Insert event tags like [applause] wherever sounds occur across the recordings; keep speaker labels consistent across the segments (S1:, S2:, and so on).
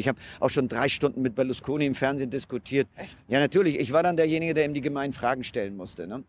S1: Ich habe auch schon drei Stunden mit Berlusconi im Fernsehen diskutiert. Echt? Ja, natürlich. Ich war dann derjenige, der ihm die gemeinen Fragen stellen musste. Ne?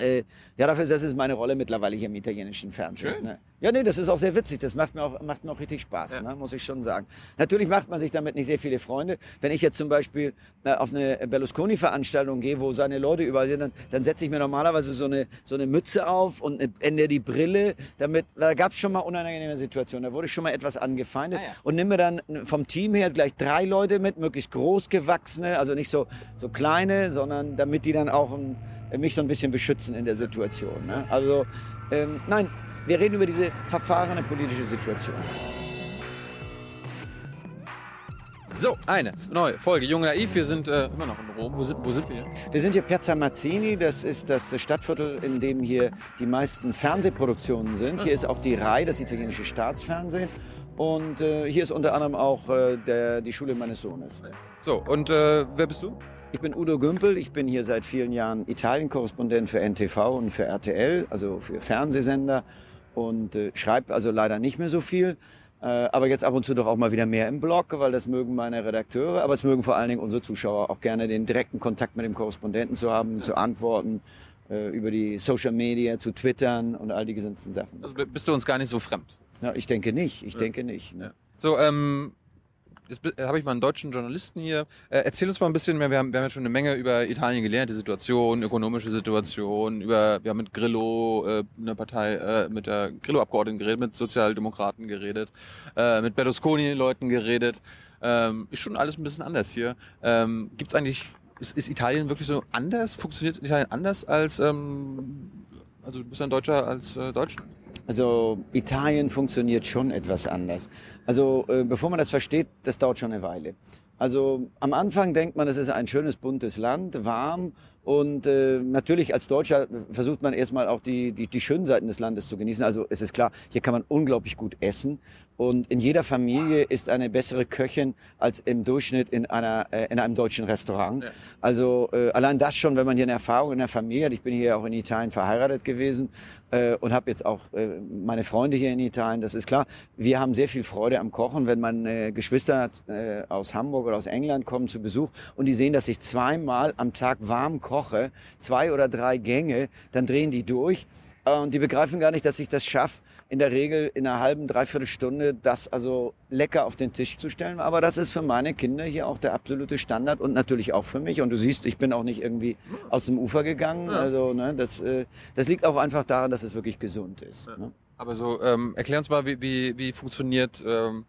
S1: Äh, ja, dafür das ist meine Rolle mittlerweile hier im italienischen Fernsehen.
S2: Schön.
S1: Ne? Ja, nee, das ist auch sehr witzig. Das macht mir auch, macht mir auch richtig Spaß,
S2: Ja.
S1: ne? muss ich schon sagen. Natürlich macht man sich damit nicht sehr viele Freunde. Wenn ich jetzt zum Beispiel äh, auf eine Berlusconi-Veranstaltung gehe, wo seine Leute überall sind, dann, dann setze ich mir normalerweise so eine, so eine Mütze auf und ändere die Brille. Damit, da gab es schon mal unangenehme Situationen. Da wurde ich schon mal etwas angefeindet.
S2: Ah, ja.
S1: Und nimm mir dann vom Team her gleich drei Leute mit, möglichst groß gewachsene, also nicht so, so kleine, sondern damit die dann auch ähm, mich so ein bisschen beschützen in der Situation. Ne? Also, ähm, nein, wir reden über diese verfahrene politische Situation.
S2: So, eine neue Folge Jung Naiv. Wir sind äh, immer noch in Rom. Wo sind, wo sind wir?
S1: Wir sind hier Piazza Mazzini, das ist das Stadtviertel, in dem hier die meisten Fernsehproduktionen sind. Hier ist auch die RAI, das italienische Staatsfernsehen. Und äh, hier ist unter anderem auch äh, der, die Schule meines Sohnes.
S2: So, und äh, wer bist du?
S1: Ich bin Udo Gümpel, ich bin hier seit vielen Jahren Italien-Korrespondent für NTV und für RTL, also für Fernsehsender und äh, schreibe also leider nicht mehr so viel. Äh, aber jetzt ab und zu doch auch mal wieder mehr im Blog, weil das mögen meine Redakteure, aber es mögen vor allen Dingen unsere Zuschauer auch gerne den direkten Kontakt mit dem Korrespondenten zu haben, zu antworten, äh, über die Social Media, zu twittern und all die ganzen Sachen.
S2: Also bist du uns gar nicht so fremd.
S1: Ja, ich denke nicht, ich denke nicht. Ne?
S2: So, ähm, jetzt bi- habe ich mal einen deutschen Journalisten hier. Äh, erzähl uns mal ein bisschen mehr. Wir haben, wir haben ja schon eine Menge über Italien gelernt, die Situation, ökonomische Situation. Über, wir haben mit Grillo, äh, eine Partei, äh, mit der Grillo-Abgeordneten geredet, mit Sozialdemokraten geredet, äh, mit Berlusconi-Leuten geredet. Ähm, ist schon alles ein bisschen anders hier. Ähm, gibt's eigentlich, ist, ist Italien wirklich so anders? Funktioniert Italien anders als, ähm, also du bist ein Deutscher als äh, Deutschland?
S1: Also Italien funktioniert schon etwas anders. Also äh, bevor man das versteht, das dauert schon eine Weile. Also am Anfang denkt man, es ist ein schönes buntes Land, warm und äh, natürlich als Deutscher versucht man erstmal auch die, die, die schönen Seiten des Landes zu genießen. Also es ist klar, hier kann man unglaublich gut essen und in jeder Familie ist eine bessere Köchin als im Durchschnitt in, einer, äh, in einem deutschen Restaurant.
S2: Ja.
S1: Also äh, allein das schon, wenn man hier eine Erfahrung in der Familie hat. Ich bin hier auch in Italien verheiratet gewesen äh, und habe jetzt auch äh, meine Freunde hier in Italien. Das ist klar. Wir haben sehr viel Freude am Kochen, wenn meine Geschwister äh, aus Hamburg oder aus England kommen zu Besuch und die sehen, dass ich zweimal am Tag warm koche, zwei oder drei Gänge, dann drehen die durch äh, und die begreifen gar nicht, dass ich das schaffe, in der Regel in einer halben, dreiviertel Stunde das also lecker auf den Tisch zu stellen. Aber das ist für meine Kinder hier auch der absolute Standard und natürlich auch für mich. Und du siehst, ich bin auch nicht irgendwie aus dem Ufer gegangen.
S2: Ja.
S1: Also ne, das, äh, das liegt auch einfach daran, dass es wirklich gesund ist.
S2: Ja.
S1: Ne?
S2: Aber so, ähm, erklär uns mal, wie, wie, wie funktioniert ähm,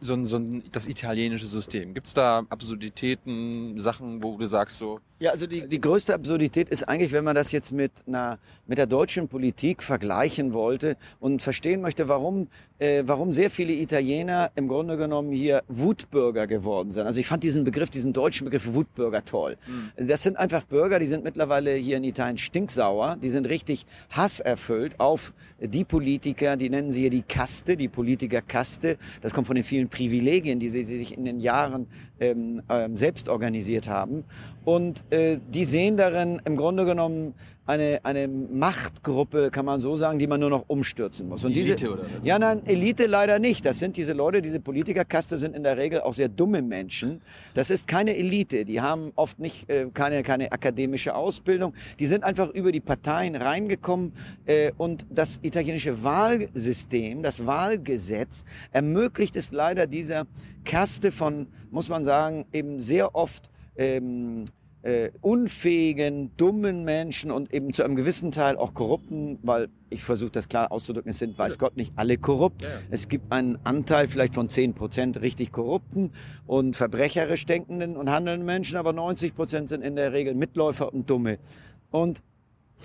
S2: so, ein, so ein, das italienische System? Gibt's da Absurditäten, Sachen, wo du sagst so,
S1: Ja, also die, die größte Absurdität ist eigentlich, wenn man das jetzt mit einer mit der deutschen Politik vergleichen wollte und verstehen möchte, warum äh, warum sehr viele Italiener im Grunde genommen hier Wutbürger geworden sind. Also ich fand diesen Begriff, diesen deutschen Begriff Wutbürger toll. Das sind einfach Bürger, die sind mittlerweile hier in Italien stinksauer, die sind richtig hasserfüllt auf die Politiker, die nennen sie hier die Kaste, die Politikerkaste. Das kommt von den vielen Privilegien, die sie, sie sich in den Jahren ähm, ähm, selbst organisiert haben. Und äh, die sehen darin im Grunde genommen eine, eine Machtgruppe, kann man so sagen, die man nur noch umstürzen muss. Und
S2: Elite
S1: diese,
S2: oder was?
S1: Ja, nein, Elite leider nicht. Das sind diese Leute, diese Politikerkaste sind in der Regel auch sehr dumme Menschen. Das ist keine Elite. Die haben oft nicht äh, keine, keine akademische Ausbildung. Die sind einfach über die Parteien reingekommen äh, und das italienische Wahlsystem, das Wahlgesetz ermöglicht es leider dieser Kaste von, muss man sagen, eben sehr oft ähm, äh, unfähigen, dummen Menschen und eben zu einem gewissen Teil auch korrupten, weil ich versuche das klar auszudrücken, es sind, weiß Gott, nicht alle korrupt.
S2: Ja, ja.
S1: Es gibt einen Anteil vielleicht von 10 Prozent richtig korrupten und verbrecherisch denkenden und handelnden Menschen, aber 90 Prozent sind in der Regel Mitläufer und Dumme. Und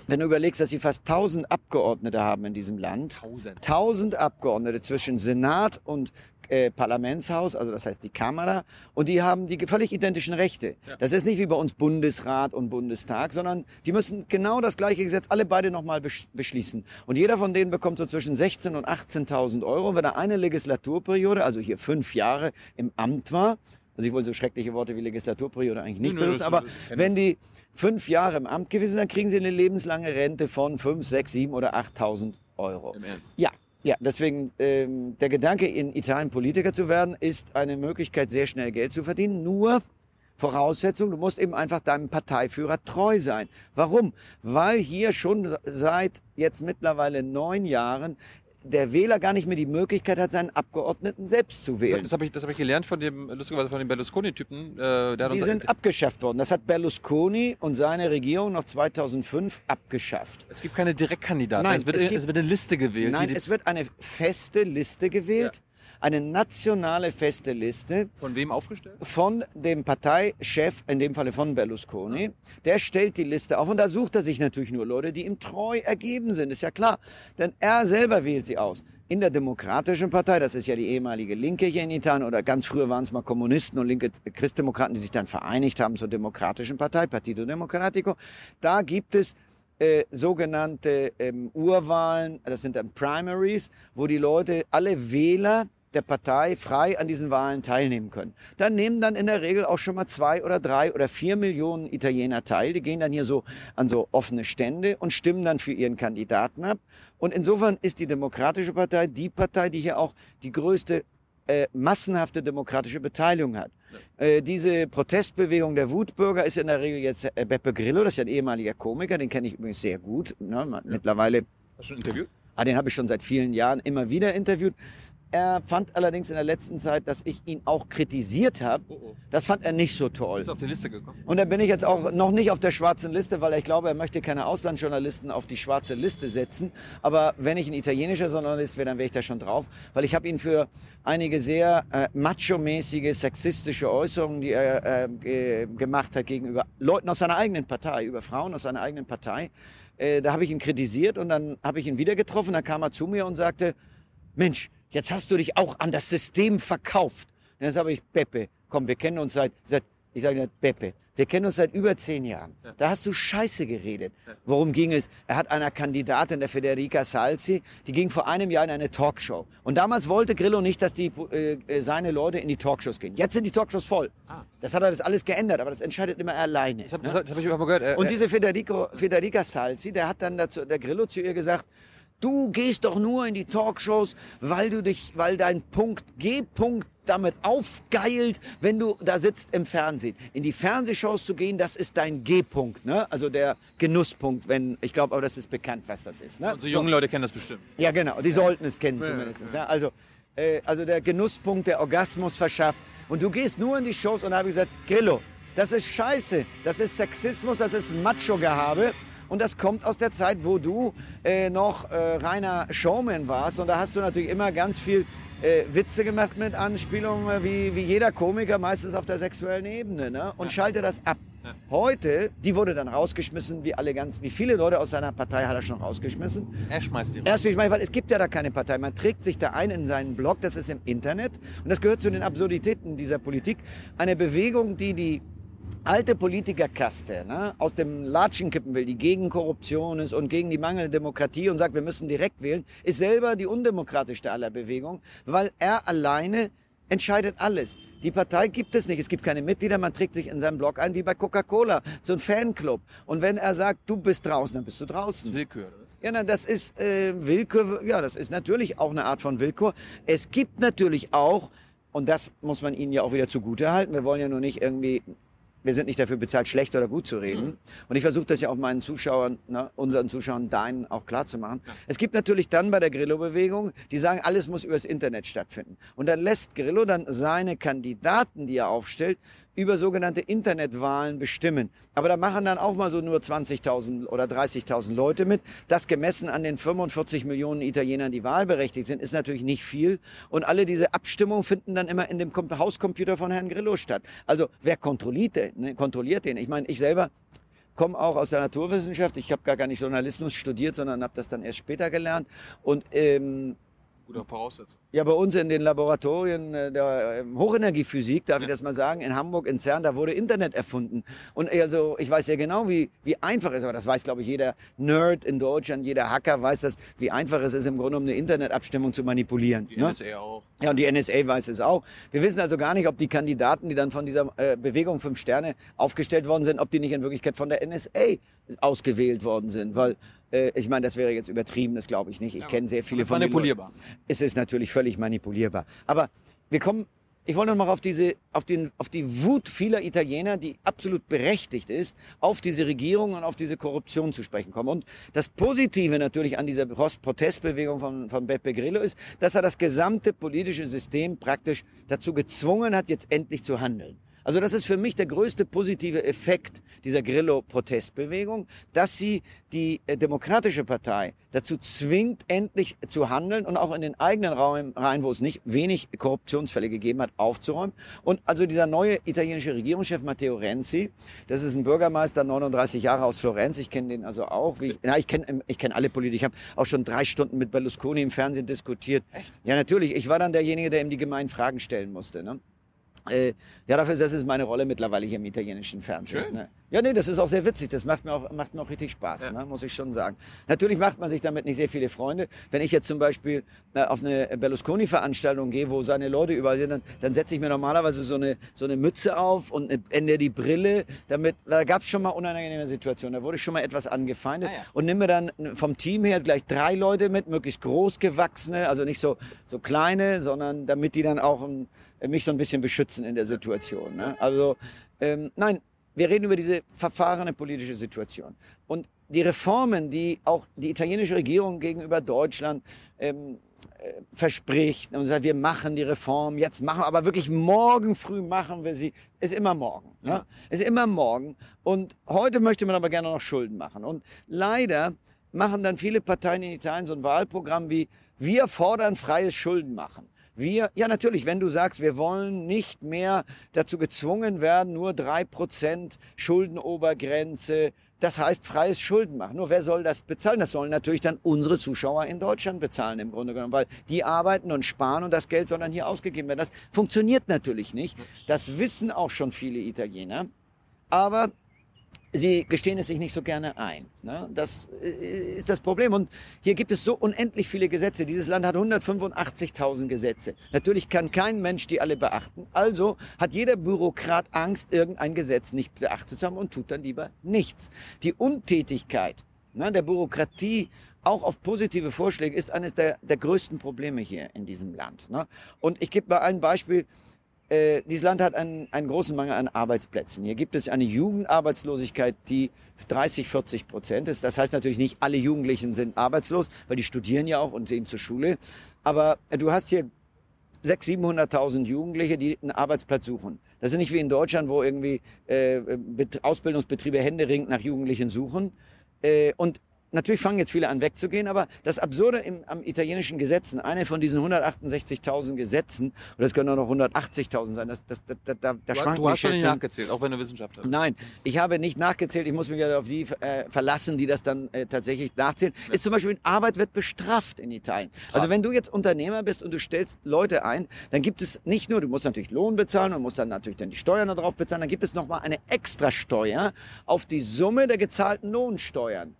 S1: wenn du überlegst, dass sie fast 1000 Abgeordnete haben in diesem Land,
S2: Tausend.
S1: 1000 Abgeordnete zwischen Senat und äh, Parlamentshaus, also das heißt die Kamera, und die haben die völlig identischen Rechte.
S2: Ja.
S1: Das ist nicht wie bei uns Bundesrat und Bundestag, sondern die müssen genau das gleiche Gesetz alle beide nochmal besch beschließen. Und jeder von denen bekommt so zwischen 16.000 und 18.000 Euro. Und wenn er eine Legislaturperiode, also hier fünf Jahre im Amt war, also ich wollte so schreckliche Worte wie Legislaturperiode eigentlich nicht benutzen, aber wenn die fünf Jahre im Amt gewesen sind, dann kriegen sie eine lebenslange Rente von 5, 6, 7 oder 8.000 Euro.
S2: Im Ernst?
S1: Ja, Ja, deswegen ähm, der Gedanke, in Italien Politiker zu werden, ist eine Möglichkeit, sehr schnell Geld zu verdienen. Nur Voraussetzung, du musst eben einfach deinem Parteiführer treu sein. Warum? Weil hier schon seit jetzt mittlerweile neun Jahren der Wähler gar nicht mehr die Möglichkeit hat, seinen Abgeordneten selbst zu wählen.
S2: Das habe ich, das hab ich gelernt von dem, lustigerweise von dem Berlusconi-Typen. Äh,
S1: die sind abgeschafft worden. Das hat Berlusconi und seine Regierung noch 2005 abgeschafft.
S2: Es gibt keine Direktkandidaten.
S1: Nein,
S2: es, wird,
S1: es
S2: es,
S1: gibt-
S2: wird eine Liste gewählt.
S1: Nein, es wird eine feste Liste gewählt, eine nationale feste Liste
S2: von wem aufgestellt?
S1: von dem Parteichef, in dem Falle von Berlusconi. Der stellt die Liste auf und da sucht er sich natürlich nur Leute, die ihm treu ergeben sind, ist ja klar. Denn er selber wählt sie aus. In der Demokratischen Partei, das ist ja die ehemalige Linke hier in Italien, oder ganz früher waren es mal Kommunisten und linke Christdemokraten, die sich dann vereinigt haben zur Demokratischen Partei, Partito Democratico. Da gibt es äh, sogenannte ähm, Urwahlen, das sind dann Primaries, wo die Leute, alle Wähler der Partei frei an diesen Wahlen teilnehmen können. Dann nehmen dann in der Regel auch schon mal zwei oder drei oder vier Millionen Italiener teil. Die gehen dann hier so an so offene Stände und stimmen dann für ihren Kandidaten ab. Und insofern ist die Demokratische Partei die Partei, die hier auch die größte äh, massenhafte demokratische Beteiligung hat. Äh, diese Protestbewegung der Wutbürger ist in der Regel jetzt äh, Beppe Grillo, das ist ja ein ehemaliger Komiker, den kenne ich übrigens sehr gut. Ne? Mittlerweile
S2: Hast du schon ein Interview?
S1: Ah, den habe ich schon seit vielen Jahren immer wieder interviewt. Er fand allerdings in der letzten Zeit, dass ich ihn auch kritisiert habe.
S2: Oh, oh.
S1: Das fand er nicht so toll.
S2: Ist auf die Liste gekommen.
S1: Und dann bin ich jetzt auch noch nicht auf der schwarzen Liste, weil ich glaube, er möchte keine Auslandsjournalisten auf die schwarze Liste setzen. Aber wenn ich ein italienischer Journalist wäre, dann wäre ich da schon drauf, weil ich habe ihn für einige sehr äh, macho-mäßige, sexistische Äußerungen, die er äh, ge gemacht hat gegenüber Leuten aus seiner eigenen Partei, über Frauen aus seiner eigenen Partei, äh, da habe ich ihn kritisiert und dann habe ich ihn wieder getroffen. Dann kam er zu mir und sagte, Mensch, jetzt hast du dich auch an das System verkauft. Und dann sage ich, Beppe, komm, wir kennen uns seit, seit ich sage nicht, Beppe, wir kennen uns seit über zehn Jahren.
S2: Ja.
S1: Da hast du Scheiße geredet. Worum ging es? Er hat einer Kandidatin, der Federica Salzi, die ging vor einem Jahr in eine Talkshow. Und damals wollte Grillo nicht, dass die, äh, äh, seine Leute in die Talkshows gehen. Jetzt sind die Talkshows voll.
S2: Ah.
S1: Das hat er das alles geändert, aber das entscheidet immer er alleine.
S2: Das habe
S1: ne?
S2: hab ich immer gehört. Äh,
S1: Und
S2: äh,
S1: diese Federico, Federica Salzi, der hat dann dazu, der Grillo zu ihr gesagt, du gehst doch nur in die Talkshows, weil du dich, weil dein Punkt G-Punkt damit aufgeilt, wenn du da sitzt im Fernsehen. In die Fernsehshows zu gehen, das ist dein G-Punkt, ne? Also der Genusspunkt, wenn, ich glaube, aber das ist bekannt, was das ist, ne?
S2: unsere jungen Leute kennen das bestimmt.
S1: Ja, genau. Die sollten es kennen
S2: Ja,
S1: zumindest.
S2: ja.
S1: Ja. Also, äh, also der Genusspunkt, der Orgasmus verschafft. Und du gehst nur in die Shows und habe ich gesagt, Grillo, das ist Scheiße. Das ist Sexismus, das ist Macho-Gehabe. Und das kommt aus der Zeit, wo du äh, noch äh, reiner Showman warst. Und da hast du natürlich immer ganz viel äh, Witze gemacht mit Anspielungen, äh, wie, wie jeder Komiker, meistens auf der sexuellen Ebene. Ne? Und schalte das ab.
S2: Ja.
S1: Heute, die wurde dann rausgeschmissen, wie alle ganz, wie viele Leute aus seiner Partei hat er schon rausgeschmissen.
S2: Er schmeißt die raus.
S1: Erst, ich meine, weil es gibt ja da keine Partei. Man trägt sich da ein in seinen Blog, das ist im Internet. Und das gehört zu den Absurditäten dieser Politik. Eine Bewegung, die die alte Politikerkaste ne, aus dem Latschen kippen will, die gegen Korruption ist und gegen die mangelnde Demokratie und sagt, wir müssen direkt wählen, ist selber die undemokratischste aller Bewegungen, weil er alleine entscheidet alles. Die Partei gibt es nicht. Es gibt keine Mitglieder. Man trägt sich in seinem Blog ein wie bei Coca-Cola, so ein Fanclub. Und wenn er sagt, du bist draußen, dann bist du draußen.
S2: Willkür.
S1: Ja, na, das ist äh, Willkür. Ja, das ist natürlich auch eine Art von Willkür. Es gibt natürlich auch, und das muss man ihnen ja auch wieder zugute halten, wir wollen ja nur nicht irgendwie, wir sind nicht dafür bezahlt, schlecht oder gut zu reden. Und ich versuche das ja auch meinen Zuschauern, ne, unseren Zuschauern, deinen auch klar zu machen. Es gibt natürlich dann bei der Grillo-Bewegung, die sagen, alles muss übers Internet stattfinden. Und dann lässt Grillo dann seine Kandidaten, die er aufstellt, über sogenannte Internetwahlen bestimmen. Aber da machen dann auch mal so nur 20.000 oder 30.000 Leute mit. Das gemessen an den 45 Millionen Italienern, die wahlberechtigt sind, ist natürlich nicht viel. Und alle diese Abstimmungen finden dann immer in dem Hauscomputer von Herrn Grillo statt. Also wer kontrolliert den? Ne? Kontrolliert den? Ich meine, ich selber komme auch aus der Naturwissenschaft. Ich habe gar, gar nicht Journalismus studiert, sondern habe das dann erst später gelernt. Und ähm,
S2: Gute Voraussetzung.
S1: ja, bei uns in den Laboratorien äh, der ähm, Hochenergiephysik, darf ich das mal sagen, in Hamburg, in CERN, da wurde Internet erfunden. Und also, ich weiß ja genau, wie, wie einfach es ist, aber das weiß, glaube ich, jeder Nerd in Deutschland, jeder Hacker weiß das, wie einfach es ist, im Grunde genommen eine Internetabstimmung zu manipulieren.
S2: Die
S1: ne?
S2: NSA auch.
S1: Ja, und die NSA weiß es auch. Wir wissen also gar nicht, ob die Kandidaten, die dann von dieser äh, Bewegung Fünf Sterne aufgestellt worden sind, ob die nicht in Wirklichkeit von der NSA ausgewählt worden sind. Weil Äh, ich meine, das wäre jetzt übertrieben, das glaube ich nicht. Ich
S2: Ja,
S1: kenne sehr viele
S2: ist
S1: von
S2: manipulierbar.
S1: Es ist natürlich völlig manipulierbar. Aber wir kommen, ich wollte noch mal auf diese, auf den, auf die Wut vieler Italiener, die absolut berechtigt ist, auf diese Regierung und auf diese Korruption zu sprechen kommen. Und das Positive natürlich an dieser Protestbewegung von, von Beppe Grillo ist, dass er das gesamte politische System praktisch dazu gezwungen hat, jetzt endlich zu handeln. Also das ist für mich der größte positive Effekt dieser Grillo-Protestbewegung, dass sie die äh, Demokratische Partei dazu zwingt, endlich zu handeln und auch in den eigenen Raum rein, wo es nicht wenig Korruptionsfälle gegeben hat, aufzuräumen. Und also dieser neue italienische Regierungschef Matteo Renzi, das ist ein Bürgermeister, 39 Jahre aus Florenz, ich kenne den also auch. Wie ich, na, ich kenne ich kenn alle Politiker. Ich habe auch schon drei Stunden mit Berlusconi im Fernsehen diskutiert.
S2: Echt?
S1: Ja, natürlich. Ich war dann derjenige, der ihm die gemeinen Fragen stellen musste. Ne? Äh, ja, dafür ist das ist meine Rolle mittlerweile hier im italienischen Fernsehen. Ne? Ja, nee, das ist auch sehr witzig. Das macht mir auch, macht mir auch richtig Spaß,
S2: Ja.
S1: ne? muss ich schon sagen. Natürlich macht man sich damit nicht sehr viele Freunde. Wenn ich jetzt zum Beispiel äh, auf eine Berlusconi-Veranstaltung gehe, wo seine Leute überall sind, dann, dann setze ich mir normalerweise so eine, so eine Mütze auf und eine- ändere die Brille. Damit, da gab es schon mal unangenehme Situationen. Da wurde ich schon mal etwas angefeindet.
S2: Ah, ja.
S1: Und nimm mir dann vom Team her gleich drei Leute mit, möglichst groß gewachsene, also nicht so, so kleine, sondern damit die dann auch ähm, mich so ein bisschen beschützen in der Situation. Ne? Also ähm, nein, wir reden über diese verfahrene politische Situation. Und die Reformen, die auch die italienische Regierung gegenüber Deutschland ähm, äh, verspricht und sagt, wir machen die Reform, jetzt machen wir, aber wirklich morgen früh machen wir sie, ist immer morgen. Ne?
S2: Ja.
S1: Ist immer morgen. Und heute möchte man aber gerne noch Schulden machen. Und leider machen dann viele Parteien in Italien so ein Wahlprogramm wie, wir fordern freies Schuldenmachen. Wir, ja natürlich, wenn du sagst, wir wollen nicht mehr dazu gezwungen werden, nur drei Prozent Schuldenobergrenze, das heißt freies Schuldenmachen. Nur wer soll das bezahlen? Das sollen natürlich dann unsere Zuschauer in Deutschland bezahlen im Grunde genommen, weil die arbeiten und sparen und das Geld soll dann hier ausgegeben werden. Das funktioniert natürlich nicht. Das wissen auch schon viele Italiener. Aber sie gestehen es sich nicht so gerne ein. Ne? Das äh, ist das Problem. Und hier gibt es so unendlich viele Gesetze. Dieses Land hat 185.000 Gesetze. Natürlich kann kein Mensch die alle beachten. Also hat jeder Bürokrat Angst, irgendein Gesetz nicht beachtet zu haben und tut dann lieber nichts. Die Untätigkeit ne, der Bürokratie auch auf positive Vorschläge ist eines der, der größten Probleme hier in diesem Land. Ne? Und ich gebe mal ein Beispiel. Äh, dieses Land hat einen, einen großen Mangel an Arbeitsplätzen. Hier gibt es eine Jugendarbeitslosigkeit, die 30, 40 Prozent ist. Das heißt natürlich nicht, alle Jugendlichen sind arbeitslos, weil die studieren ja auch und gehen zur Schule. Aber äh, du hast hier 600.000, 700.000 Jugendliche, die einen Arbeitsplatz suchen. Das ist nicht wie in Deutschland, wo irgendwie äh, Bet- Ausbildungsbetriebe händeringend nach Jugendlichen suchen. Äh, und natürlich fangen jetzt viele an wegzugehen, aber das Absurde im, am italienischen Gesetzen, eine von diesen 168.000 Gesetzen, oder es können auch noch 180.000 sein, das, das, das, da, da, da schwanken
S2: du hast schon nicht nachgezählt, auch wenn du Wissenschaftler bist.
S1: Nein, ich habe nicht nachgezählt. Ich muss mich ja auf die äh, verlassen, die das dann äh, tatsächlich nachzählen. Ist zum Beispiel, Arbeit wird bestraft in Italien. Also wenn du jetzt Unternehmer bist und du stellst Leute ein, dann gibt es nicht nur, du musst natürlich Lohn bezahlen und musst dann natürlich dann die Steuern darauf bezahlen, dann gibt es nochmal eine Extrasteuer auf die Summe der gezahlten Lohnsteuern.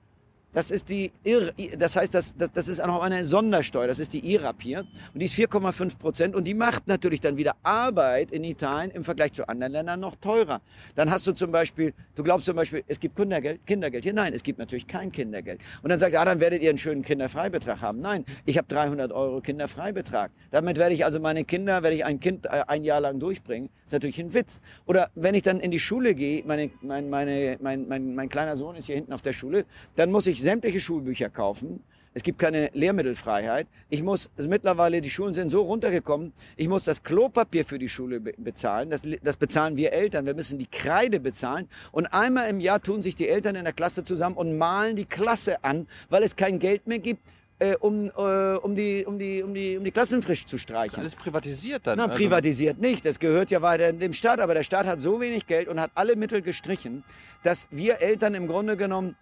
S1: Das ist die, Ir das heißt, das, das, das ist auch noch eine Sondersteuer, das ist die IRAP hier. Und die ist 4,5 Prozent und die macht natürlich dann wieder Arbeit in Italien im Vergleich zu anderen Ländern noch teurer. Dann hast du zum Beispiel, du glaubst zum Beispiel, es gibt Kindergeld, Kindergeld. Hier, nein, es gibt natürlich kein Kindergeld. Und dann sagt, ja, dann werdet ihr einen schönen Kinderfreibetrag haben. Nein, ich habe 300 Euro Kinderfreibetrag. Damit werde ich also meine Kinder, werde ich ein Kind äh, ein Jahr lang durchbringen. Das ist natürlich ein Witz. Oder wenn ich dann in die Schule gehe, meine, mein, meine, mein, mein, mein kleiner Sohn ist hier hinten auf der Schule, dann muss ich sämtliche Schulbücher kaufen. Es gibt keine Lehrmittelfreiheit. Ich muss, also mittlerweile, die Schulen sind so runtergekommen, ich muss das Klopapier für die Schule be bezahlen. Das, das bezahlen wir Eltern. Wir müssen die Kreide bezahlen. Und einmal im Jahr tun sich die Eltern in der Klasse zusammen und malen die Klasse an, weil es kein Geld mehr gibt, äh, um, äh, um, die, um, die, um, die, um die Klassen frisch zu streichen.
S2: alles privatisiert dann.
S1: Na,
S2: also-
S1: privatisiert nicht. Das gehört ja weiter dem Staat. Aber der Staat hat so wenig Geld und hat alle Mittel gestrichen, dass wir Eltern im Grunde genommen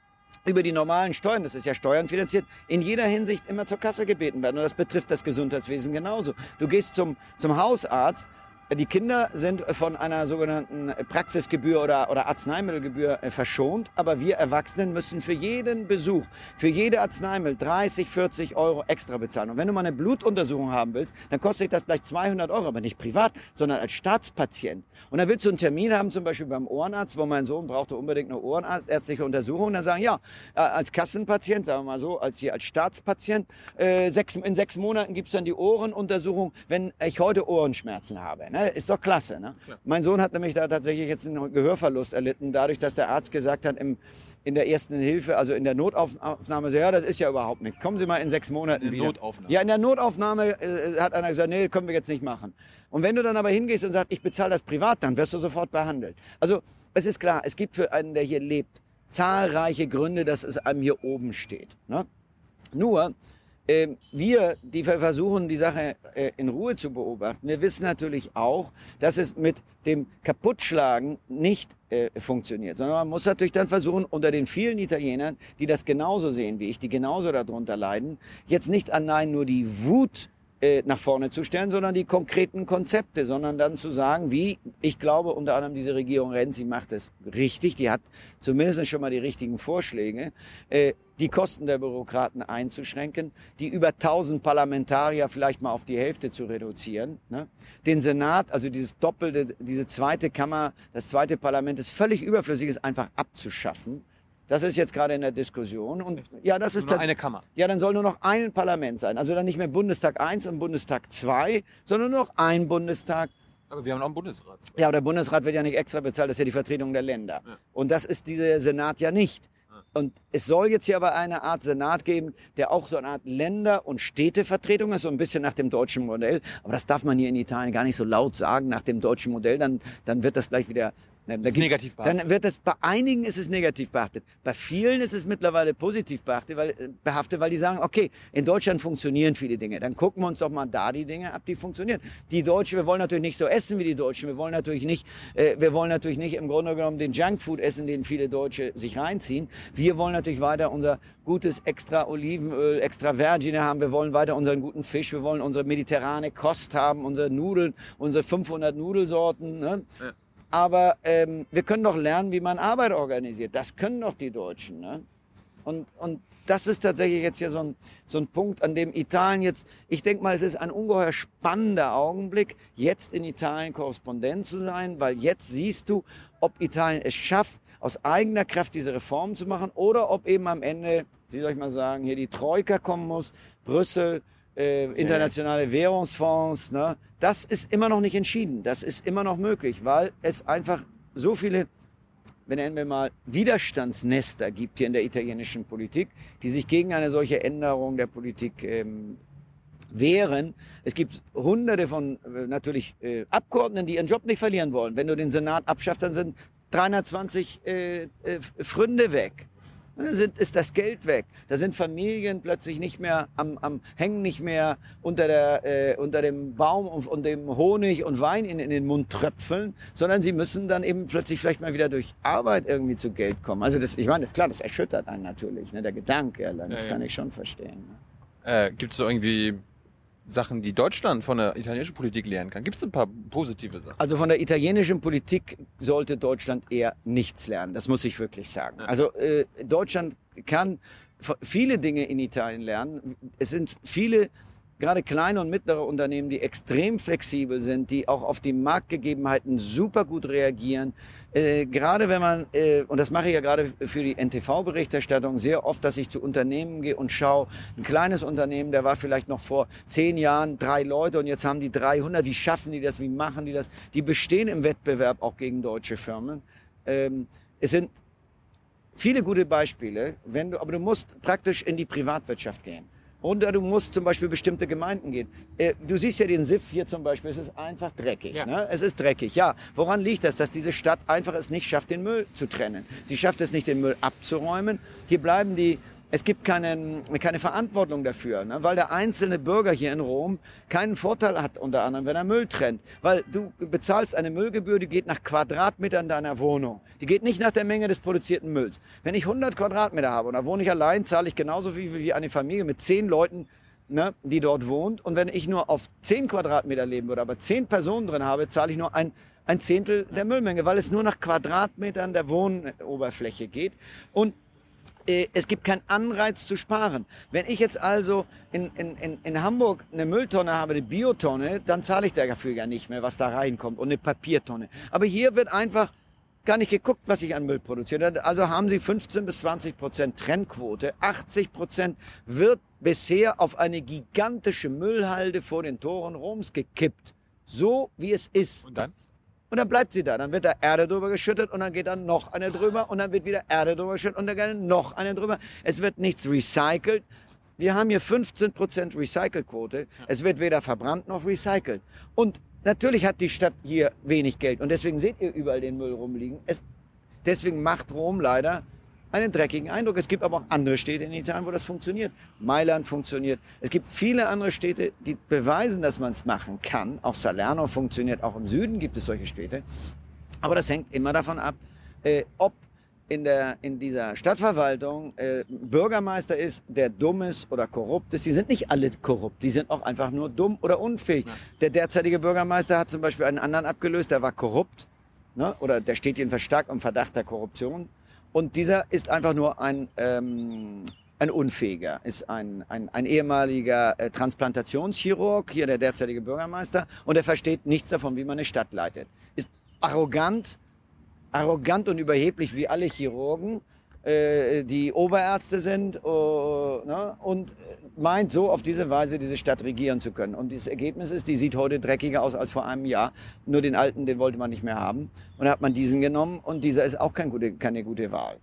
S1: über die normalen Steuern, das ist ja Steuern finanziert, in jeder Hinsicht immer zur Kasse gebeten werden. Und das betrifft das Gesundheitswesen genauso. Du gehst zum, zum Hausarzt, Die Kinder sind von einer sogenannten Praxisgebühr oder, oder Arzneimittelgebühr äh, verschont, aber wir Erwachsenen müssen für jeden Besuch, für jede Arzneimittel 30, 40 Euro extra bezahlen. Und wenn du mal eine Blutuntersuchung haben willst, dann kostet das gleich 200 Euro, aber nicht privat, sondern als Staatspatient. Und dann willst du einen Termin haben, zum Beispiel beim Ohrenarzt, wo mein Sohn brauchte unbedingt eine Ohrenärztliche Untersuchung. Und dann sagen, ja, äh, als Kassenpatient, sagen wir mal so, als hier als Staatspatient, äh, sechs, in sechs Monaten gibt's dann die Ohrenuntersuchung, wenn ich heute Ohrenschmerzen habe. Ne? Ist doch klasse. Ne? Mein Sohn hat nämlich da tatsächlich jetzt einen Gehörverlust erlitten, dadurch, dass der Arzt gesagt hat, im, in der ersten Hilfe, also in der Notaufnahme, so, ja, das ist ja überhaupt nicht. Kommen Sie mal in sechs Monaten
S2: In der
S1: wieder.
S2: Notaufnahme.
S1: Ja, in der Notaufnahme äh, hat einer gesagt, nee, können wir jetzt nicht machen. Und wenn du dann aber hingehst und sagst, ich bezahle das privat, dann wirst du sofort behandelt. Also es ist klar, es gibt für einen, der hier lebt, zahlreiche Gründe, dass es einem hier oben steht. Ne? Nur, wir, die versuchen, die Sache äh, in Ruhe zu beobachten, wir wissen natürlich auch, dass es mit dem Kaputtschlagen nicht äh, funktioniert, sondern man muss natürlich dann versuchen, unter den vielen Italienern, die das genauso sehen wie ich, die genauso darunter leiden, jetzt nicht allein nur die Wut äh, nach vorne zu stellen, sondern die konkreten Konzepte, sondern dann zu sagen, wie, ich glaube, unter anderem diese Regierung Renzi macht es richtig, die hat zumindest schon mal die richtigen Vorschläge, äh, die Kosten der Bürokraten einzuschränken, die über 1000 Parlamentarier vielleicht mal auf die Hälfte zu reduzieren, ne? den Senat, also dieses doppelte, diese zweite Kammer, das zweite Parlament ist völlig überflüssig, ist einfach abzuschaffen. Das ist jetzt gerade in der Diskussion und ja, das ist
S2: Nur eine Kammer.
S1: ja, dann soll nur noch ein Parlament sein. Also dann nicht mehr Bundestag 1 und Bundestag 2, sondern nur noch ein Bundestag.
S2: Aber wir haben auch einen Bundesrat.
S1: Ja, aber der Bundesrat wird ja nicht extra bezahlt, das ist ja die Vertretung der Länder.
S2: Ja.
S1: Und das ist dieser Senat ja nicht. Und es soll jetzt hier aber eine Art Senat geben, der auch so eine Art Länder- und Städtevertretung ist, so ein bisschen nach dem deutschen Modell. Aber das darf man hier in Italien gar nicht so laut sagen, nach dem deutschen Modell, dann, dann wird das gleich wieder... Da
S2: Ist
S1: gibt's-
S2: negativ behaftet.
S1: Dann wird es bei einigen ist es negativ behaftet. Bei vielen ist es mittlerweile positiv behaftet, weil, äh, behaftet, weil die sagen, okay, in Deutschland funktionieren viele Dinge. Dann gucken wir uns doch mal da die Dinge ab, die funktionieren. Die Deutschen, wir wollen natürlich nicht so essen wie die Deutschen. Wir wollen natürlich nicht, äh, wir wollen natürlich nicht im Grunde genommen den Junkfood essen, den viele Deutsche sich reinziehen. Wir wollen natürlich weiter unser gutes extra Olivenöl, extra Vergine haben. Wir wollen weiter unseren guten Fisch. Wir wollen unsere mediterrane Kost haben, unsere Nudeln, unsere 500 Nudelsorten. Ne?
S2: Ja.
S1: Aber ähm, wir können doch lernen, wie man Arbeit organisiert. Das können doch die Deutschen. Ne? Und, und das ist tatsächlich jetzt hier so ein, so ein Punkt, an dem Italien jetzt, ich denke mal, es ist ein ungeheuer spannender Augenblick, jetzt in Italien Korrespondent zu sein, weil jetzt siehst du, ob Italien es schafft, aus eigener Kraft diese Reformen zu machen oder ob eben am Ende, wie soll ich mal sagen, hier die Troika kommen muss, Brüssel, äh, internationale Währungsfonds. Ne? Das ist immer noch nicht entschieden. Das ist immer noch möglich, weil es einfach so viele, wir nennen wir mal, Widerstandsnester gibt hier in der italienischen Politik, die sich gegen eine solche Änderung der Politik ähm, wehren. Es gibt hunderte von äh, natürlich äh, Abgeordneten, die ihren Job nicht verlieren wollen. Wenn du den Senat abschaffst, dann sind 320 äh, äh, Fründe weg. Dann sind, ist das Geld weg. Da sind Familien plötzlich nicht mehr am, am hängen nicht mehr unter, der, äh, unter dem Baum und, und dem Honig und Wein in, in den Mund tröpfeln, sondern sie müssen dann eben plötzlich vielleicht mal wieder durch Arbeit irgendwie zu Geld kommen. Also das, ich meine, das ist klar, das erschüttert einen natürlich, ne, der Gedanke, allein, das
S2: Ja,
S1: kann ich schon verstehen. Ne?
S2: Äh, Gibt es so irgendwie Sachen, die Deutschland von der italienischen Politik lernen kann? Gibt es ein paar positive Sachen?
S1: Also von der italienischen Politik sollte Deutschland eher nichts lernen. Das muss ich wirklich sagen. Also äh, Deutschland kann viele Dinge in Italien lernen. Es sind viele, gerade kleine und mittlere Unternehmen, die extrem flexibel sind, die auch auf die Marktgegebenheiten super gut reagieren. Äh, gerade wenn man, äh, und das mache ich ja gerade für die NTV-Berichterstattung sehr oft, dass ich zu Unternehmen gehe und schaue, ein kleines Unternehmen, der war vielleicht noch vor zehn Jahren drei Leute und jetzt haben die 300. Wie schaffen die das? Wie machen die das? Die bestehen im Wettbewerb auch gegen deutsche Firmen. Ähm, es sind viele gute Beispiele, wenn du, aber du musst praktisch in die Privatwirtschaft gehen. Oder du musst zum Beispiel bestimmte Gemeinden gehen. Äh, Du siehst ja den Siff hier zum Beispiel, es ist einfach dreckig.
S2: Ja.
S1: Ne? Es ist dreckig, ja. Woran liegt das? Dass diese Stadt einfach es nicht schafft, den Müll zu trennen. Sie schafft es nicht, den Müll abzuräumen. Hier bleiben die, es gibt keinen, keine Verantwortung dafür, ne? weil der einzelne Bürger hier in Rom keinen Vorteil hat, unter anderem, wenn er Müll trennt. Weil du bezahlst eine Müllgebühr, die geht nach Quadratmetern deiner Wohnung. Die geht nicht nach der Menge des produzierten Mülls. Wenn ich 100 Quadratmeter habe und da wohne ich allein, zahle ich genauso wie, wie eine Familie mit 10 Leuten ne, die dort wohnt. Und wenn ich nur auf 10 Quadratmeter leben würde, aber 10 Personen drin habe, zahle ich nur ein, ein Zehntel der Müllmenge, weil es nur nach Quadratmetern der Wohnoberfläche geht. Und es gibt keinen Anreiz zu sparen. Wenn ich jetzt also in, in, in, Hamburg eine Mülltonne habe, eine Biotonne, dann zahle ich dafür ja nicht mehr, was da reinkommt und eine Papiertonne. Aber hier wird einfach gar nicht geguckt, was ich an Müll produziere. Also haben Sie 15 bis 20 Prozent Trennquote. 80 Prozent wird bisher auf eine gigantische Müllhalde vor den Toren Roms gekippt. So wie es ist.
S2: Und dann?
S1: Und dann bleibt sie da. Dann wird da Erde drüber geschüttet und dann geht dann noch eine drüber und dann wird wieder Erde drüber geschüttet und dann geht noch eine drüber. Es wird nichts recycelt. Wir haben hier 15% Recycelquote. Es wird weder verbrannt noch recycelt. Und natürlich hat die Stadt hier wenig Geld. Und deswegen seht ihr überall den Müll rumliegen. Es, deswegen macht Rom leider einen dreckigen Eindruck. Es gibt aber auch andere Städte in Italien, wo das funktioniert. Mailand funktioniert. Es gibt viele andere Städte, die beweisen, dass man es machen kann. Auch Salerno funktioniert. Auch im Süden gibt es solche Städte. Aber das hängt immer davon ab, äh, ob in, der, in dieser Stadtverwaltung äh, Bürgermeister ist, der dumm ist oder korrupt ist. Die sind nicht alle korrupt, die sind auch einfach nur dumm oder unfähig. Ja. Der derzeitige Bürgermeister hat zum Beispiel einen anderen abgelöst, der war korrupt. Ne? Oder der steht jedenfalls stark im Verdacht der Korruption. Und dieser ist einfach nur ein, ähm, ein Unfähiger, ist ein, ein, ein ehemaliger äh, Transplantationschirurg, hier der derzeitige Bürgermeister, und er versteht nichts davon, wie man eine Stadt leitet. Ist arrogant, arrogant und überheblich wie alle Chirurgen, die Oberärzte sind uh, ne, und meint so auf diese Weise diese Stadt regieren zu können. Und das Ergebnis ist, die sieht heute dreckiger aus als vor einem Jahr. Nur den alten, den wollte man nicht mehr haben. Und da hat man diesen genommen und dieser ist auch kein gute, keine gute Wahl.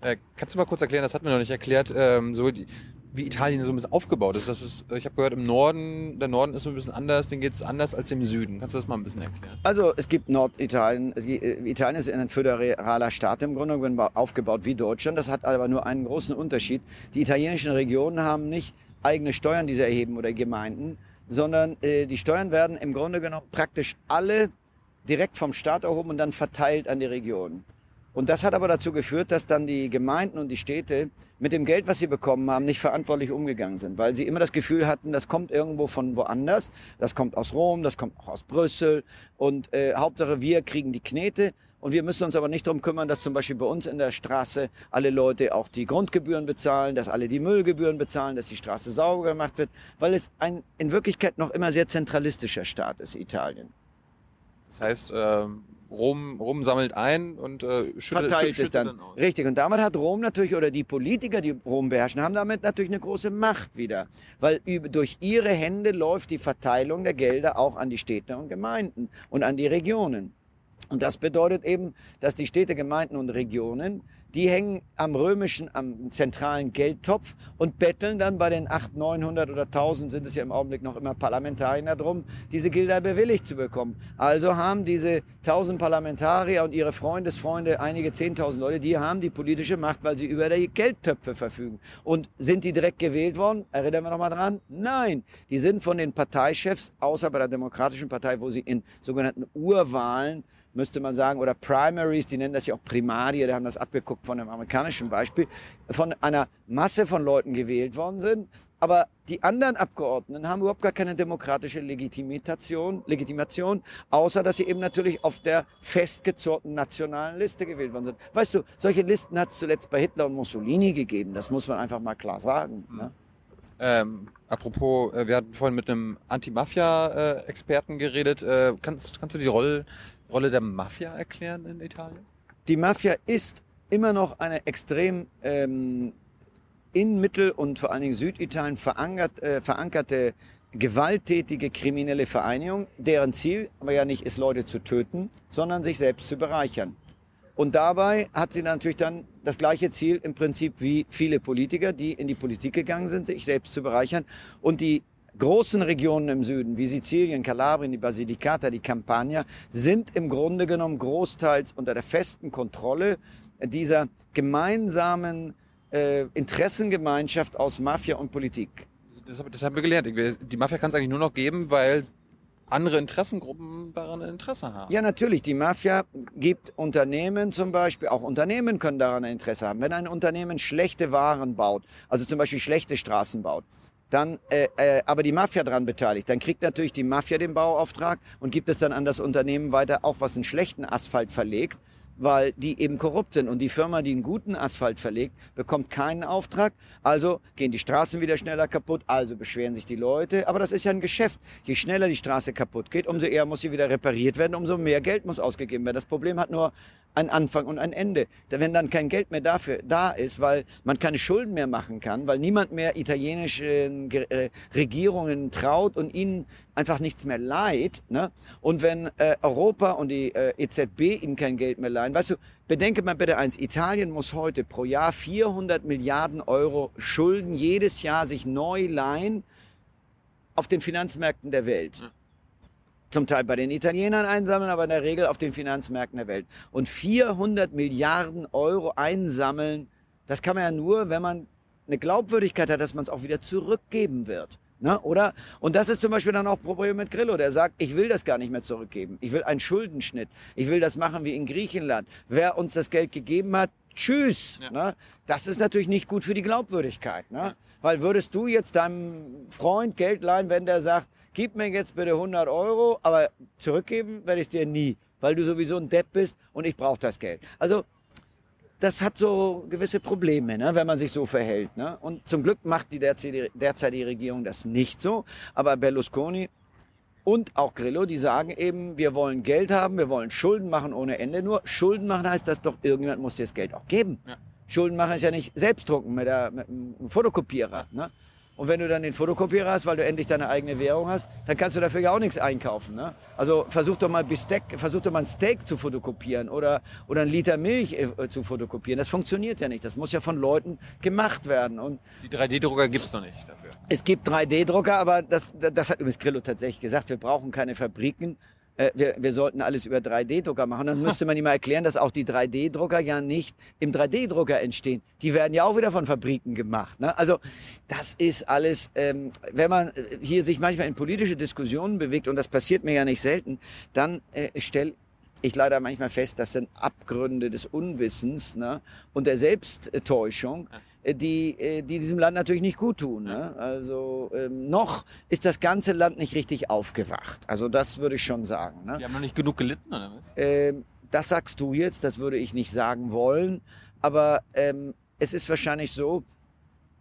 S2: Äh, kannst du mal kurz erklären, das hat mir noch nicht erklärt, ähm, so die, wie Italien so ein bisschen aufgebaut ist. Das ist ich habe gehört, im Norden, der Norden ist so ein bisschen anders, den geht es anders als im Süden. Kannst du das mal ein bisschen erklären?
S1: Also es gibt Norditalien, äh, Italien ist ein föderaler Staat im Grunde genommen aufgebaut wie Deutschland. Das hat aber nur einen großen Unterschied. Die italienischen Regionen haben nicht eigene Steuern, die sie erheben oder Gemeinden, sondern äh, die Steuern werden im Grunde genommen praktisch alle direkt vom Staat erhoben und dann verteilt an die Regionen. Und das hat aber dazu geführt, dass dann die Gemeinden und die Städte mit dem Geld, was sie bekommen haben, nicht verantwortlich umgegangen sind, weil sie immer das Gefühl hatten, das kommt irgendwo von woanders, das kommt aus Rom, das kommt auch aus Brüssel. Und äh, Hauptsache wir kriegen die Knete. Und wir müssen uns aber nicht darum kümmern, dass zum Beispiel bei uns in der Straße alle Leute auch die Grundgebühren bezahlen, dass alle die Müllgebühren bezahlen, dass die Straße sauber gemacht wird, weil es ein in Wirklichkeit noch immer sehr zentralistischer Staat ist, Italien.
S2: Das heißt, ähm Rom, Rom sammelt ein und äh, schüttelt,
S1: verteilt es dann. dann Richtig. Und damit hat Rom natürlich, oder die Politiker, die Rom beherrschen, haben damit natürlich eine große Macht wieder. Weil durch ihre Hände läuft die Verteilung der Gelder auch an die Städte und Gemeinden und an die Regionen. Und das bedeutet eben, dass die Städte, Gemeinden und Regionen die hängen am römischen, am zentralen Geldtopf und betteln dann bei den 800, 900 oder 1000 sind es ja im Augenblick noch immer Parlamentarier darum, diese Gelder bewilligt zu bekommen. Also haben diese 1000 Parlamentarier und ihre Freundesfreunde, einige 10.000 Leute, die haben die politische Macht, weil sie über die Geldtöpfe verfügen. Und sind die direkt gewählt worden? Erinnern wir noch mal dran? Nein, die sind von den Parteichefs, außer bei der Demokratischen Partei, wo sie in sogenannten Urwahlen müsste man sagen, oder Primaries, die nennen das ja auch Primarie, die haben das abgeguckt von einem amerikanischen Beispiel, von einer Masse von Leuten gewählt worden sind. Aber die anderen Abgeordneten haben überhaupt gar keine demokratische Legitimation, Legitimation, außer dass sie eben natürlich auf der festgezurrten nationalen Liste gewählt worden sind. Weißt du, solche Listen hat es zuletzt bei Hitler und Mussolini gegeben. Das muss man einfach mal klar sagen. Ne?
S2: Ähm, apropos, äh, wir hatten vorhin mit einem Anti-Mafia-Experten geredet. Äh, kannst, kannst du die Rolle Rolle der Mafia erklären in Italien?
S1: Die Mafia ist immer noch eine extrem ähm, in Mittel- und vor allen Dingen Süditalien verankert, äh, verankerte gewalttätige kriminelle Vereinigung, deren Ziel aber ja nicht ist, Leute zu töten, sondern sich selbst zu bereichern. Und dabei hat sie natürlich dann das gleiche Ziel im Prinzip wie viele Politiker, die in die Politik gegangen sind, sich selbst zu bereichern. Und die großen Regionen im Süden, wie Sizilien, Kalabrien, die Basilicata, die Campania, sind im Grunde genommen großteils unter der festen Kontrolle dieser gemeinsamen äh, Interessengemeinschaft aus Mafia und Politik.
S2: Das, das haben wir gelernt. Die Mafia kann es eigentlich nur noch geben, weil andere Interessengruppen daran Interesse haben.
S1: Ja, natürlich. Die Mafia gibt Unternehmen zum Beispiel, auch Unternehmen können daran Interesse haben. Wenn ein Unternehmen schlechte Waren baut, also zum Beispiel schlechte Straßen baut, dann äh, äh, aber die Mafia dran beteiligt, dann kriegt natürlich die Mafia den Bauauftrag und gibt es dann an das Unternehmen weiter, auch was einen schlechten Asphalt verlegt weil die eben korrupt sind. Und die Firma, die einen guten Asphalt verlegt, bekommt keinen Auftrag. Also gehen die Straßen wieder schneller kaputt, also beschweren sich die Leute. Aber das ist ja ein Geschäft. Je schneller die Straße kaputt geht, umso eher muss sie wieder repariert werden, umso mehr Geld muss ausgegeben werden. Das Problem hat nur einen Anfang und ein Ende. Wenn dann kein Geld mehr dafür da ist, weil man keine Schulden mehr machen kann, weil niemand mehr italienische äh, Regierungen traut und ihnen einfach nichts mehr leiht. Ne? Und wenn äh, Europa und die äh, EZB ihnen kein Geld mehr leihen, weißt du, bedenke mal bitte eins, Italien muss heute pro Jahr 400 Milliarden Euro Schulden jedes Jahr sich neu leihen auf den Finanzmärkten der Welt. Zum Teil bei den Italienern einsammeln, aber in der Regel auf den Finanzmärkten der Welt. Und 400 Milliarden Euro einsammeln, das kann man ja nur, wenn man eine Glaubwürdigkeit hat, dass man es auch wieder zurückgeben wird. Ne, oder? Und das ist zum Beispiel dann auch Problem mit Grillo, der sagt, ich will das gar nicht mehr zurückgeben. Ich will einen Schuldenschnitt. Ich will das machen wie in Griechenland. Wer uns das Geld gegeben hat, tschüss. Ja. Ne? Das ist natürlich nicht gut für die Glaubwürdigkeit. Ne? Ja. Weil würdest du jetzt deinem Freund Geld leihen, wenn der sagt, gib mir jetzt bitte 100 Euro, aber zurückgeben werde ich dir nie, weil du sowieso ein Depp bist und ich brauche das Geld. Also das hat so gewisse Probleme, ne, wenn man sich so verhält. Ne? Und zum Glück macht die derzeitige Regierung das nicht so. Aber Berlusconi und auch Grillo, die sagen eben, wir wollen Geld haben, wir wollen Schulden machen ohne Ende. Nur Schulden machen heißt, dass doch irgendjemand muss dir das Geld auch geben. Ja. Schulden machen ist ja nicht selbst drucken mit, der, mit einem Fotokopierer. Ne? Und wenn du dann den Fotokopierer hast, weil du endlich deine eigene Währung hast, dann kannst du dafür ja auch nichts einkaufen. Ne? Also versuch doch mal Besteck, versuch doch mal ein Steak zu fotokopieren oder, oder ein Liter Milch äh, zu fotokopieren. Das funktioniert ja nicht. Das muss ja von Leuten gemacht werden. Und
S2: Die 3D-Drucker gibt's noch nicht dafür.
S1: Es gibt 3D-Drucker, aber das, das hat übrigens Grillo tatsächlich gesagt. Wir brauchen keine Fabriken, äh, wir, wir sollten alles über 3D-Drucker machen. Dann müsste man ihm mal erklären, dass auch die 3D-Drucker ja nicht im 3D-Drucker entstehen. Die werden ja auch wieder von Fabriken gemacht. Ne? Also das ist alles, ähm, wenn man äh, hier sich manchmal in politische Diskussionen bewegt, und das passiert mir ja nicht selten, dann äh, stelle ich leider manchmal fest, das sind Abgründe des Unwissens ne? und der Selbsttäuschung. Ja die, äh, die diesem Land natürlich nicht gut tun. Ne? Also ähm, noch ist das ganze Land nicht richtig aufgewacht. Also das würde ich schon sagen. Ne?
S2: Die haben noch nicht genug gelitten, oder was?
S1: Ähm, das sagst du jetzt, das würde ich nicht sagen wollen. Aber ähm, es ist wahrscheinlich so,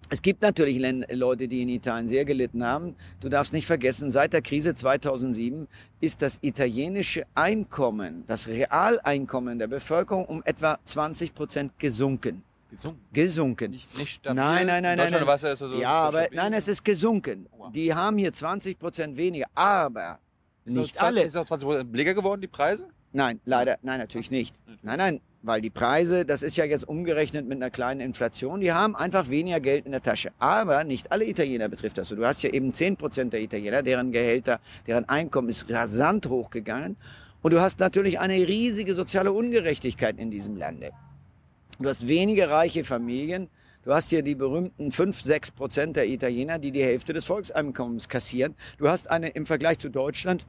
S1: es gibt natürlich Leute, die in Italien sehr gelitten haben. Du darfst nicht vergessen, seit der Krise 2007 ist das italienische Einkommen, das Realeinkommen der Bevölkerung um etwa 20 Prozent gesunken.
S2: Gesunken?
S1: Gesunken.
S2: Nicht, nicht stabil?
S1: Nein, nein, nein. nein,
S2: nein. Ja, so
S1: ja aber nein, es ist gesunken. Die haben hier 20 Prozent weniger, aber ist nicht
S2: 20,
S1: alle.
S2: Ist auch 20 Prozent billiger geworden, die Preise?
S1: Nein, leider, nein, natürlich nicht. Nein, nein, weil die Preise, das ist ja jetzt umgerechnet mit einer kleinen Inflation, die haben einfach weniger Geld in der Tasche. Aber nicht alle Italiener betrifft das. Du hast ja eben 10 Prozent der Italiener, deren Gehälter, deren Einkommen ist rasant hochgegangen. Und du hast natürlich eine riesige soziale Ungerechtigkeit in diesem Lande. Du hast wenige reiche Familien. Du hast hier die berühmten 5, 6 Prozent der Italiener, die die Hälfte des Volkseinkommens kassieren. Du hast eine im Vergleich zu Deutschland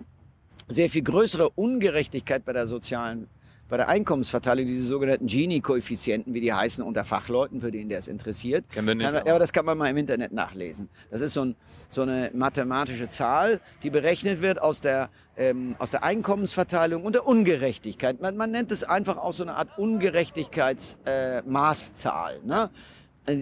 S1: sehr viel größere Ungerechtigkeit bei der sozialen bei der Einkommensverteilung diese sogenannten Gini-Koeffizienten, wie die heißen, unter Fachleuten, für den der es interessiert.
S2: Kennen wir nicht,
S1: kann, aber das kann man mal im Internet nachlesen. Das ist so, ein, so eine mathematische Zahl, die berechnet wird aus der, ähm, aus der Einkommensverteilung und der Ungerechtigkeit. Man, man nennt es einfach auch so eine Art Ungerechtigkeitsmaßzahl. Äh, ne?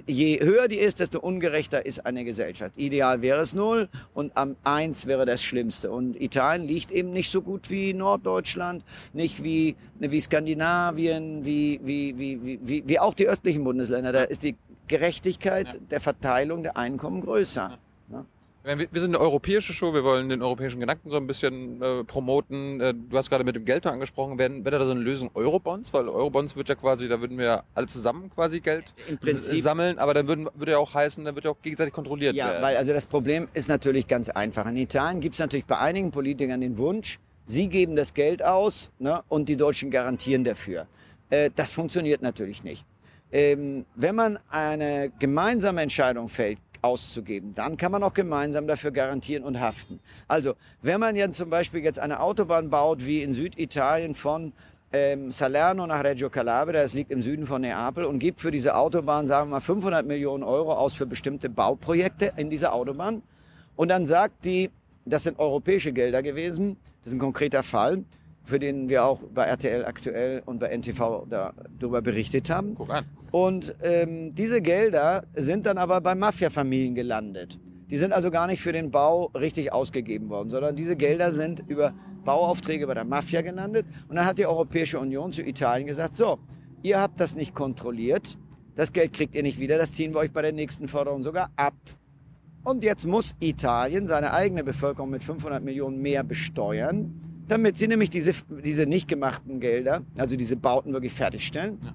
S1: Je höher die ist, desto ungerechter ist eine Gesellschaft. Ideal wäre es null und am eins wäre das Schlimmste. Und Italien liegt eben nicht so gut wie Norddeutschland, nicht wie, wie Skandinavien, wie, wie, wie, wie, wie auch die östlichen Bundesländer. Da ist die Gerechtigkeit der Verteilung der Einkommen größer.
S2: Wir sind eine europäische Show, wir wollen den europäischen Gedanken so ein bisschen äh, promoten. Äh, du hast gerade mit dem Geld angesprochen, wäre da so eine Lösung Eurobonds? Weil Eurobonds wird ja quasi, da würden wir alle zusammen quasi Geld
S1: Im Prinzip,
S2: sammeln, aber dann würden, würde ja auch heißen, dann wird ja auch gegenseitig kontrolliert
S1: ja,
S2: werden.
S1: Ja, weil also das Problem ist natürlich ganz einfach. In Italien gibt es natürlich bei einigen Politikern den Wunsch, sie geben das Geld aus ne, und die Deutschen garantieren dafür. Äh, das funktioniert natürlich nicht. Ähm, wenn man eine gemeinsame Entscheidung fällt, auszugeben. Dann kann man auch gemeinsam dafür garantieren und haften. Also, wenn man jetzt zum Beispiel jetzt eine Autobahn baut, wie in Süditalien von ähm, Salerno nach Reggio Calabria, das liegt im Süden von Neapel, und gibt für diese Autobahn, sagen wir mal, 500 Millionen Euro aus für bestimmte Bauprojekte in dieser Autobahn. Und dann sagt die, das sind europäische Gelder gewesen, das ist ein konkreter Fall, für den wir auch bei RTL aktuell und bei NTV darüber berichtet haben.
S2: Guck an.
S1: Und ähm, diese Gelder sind dann aber bei Mafiafamilien gelandet. Die sind also gar nicht für den Bau richtig ausgegeben worden, sondern diese Gelder sind über Bauaufträge bei der Mafia gelandet. Und dann hat die Europäische Union zu Italien gesagt, so, ihr habt das nicht kontrolliert, das Geld kriegt ihr nicht wieder, das ziehen wir euch bei der nächsten Förderung sogar ab. Und jetzt muss Italien seine eigene Bevölkerung mit 500 Millionen mehr besteuern, damit sie nämlich diese, diese nicht gemachten Gelder, also diese Bauten wirklich fertigstellen. Ja.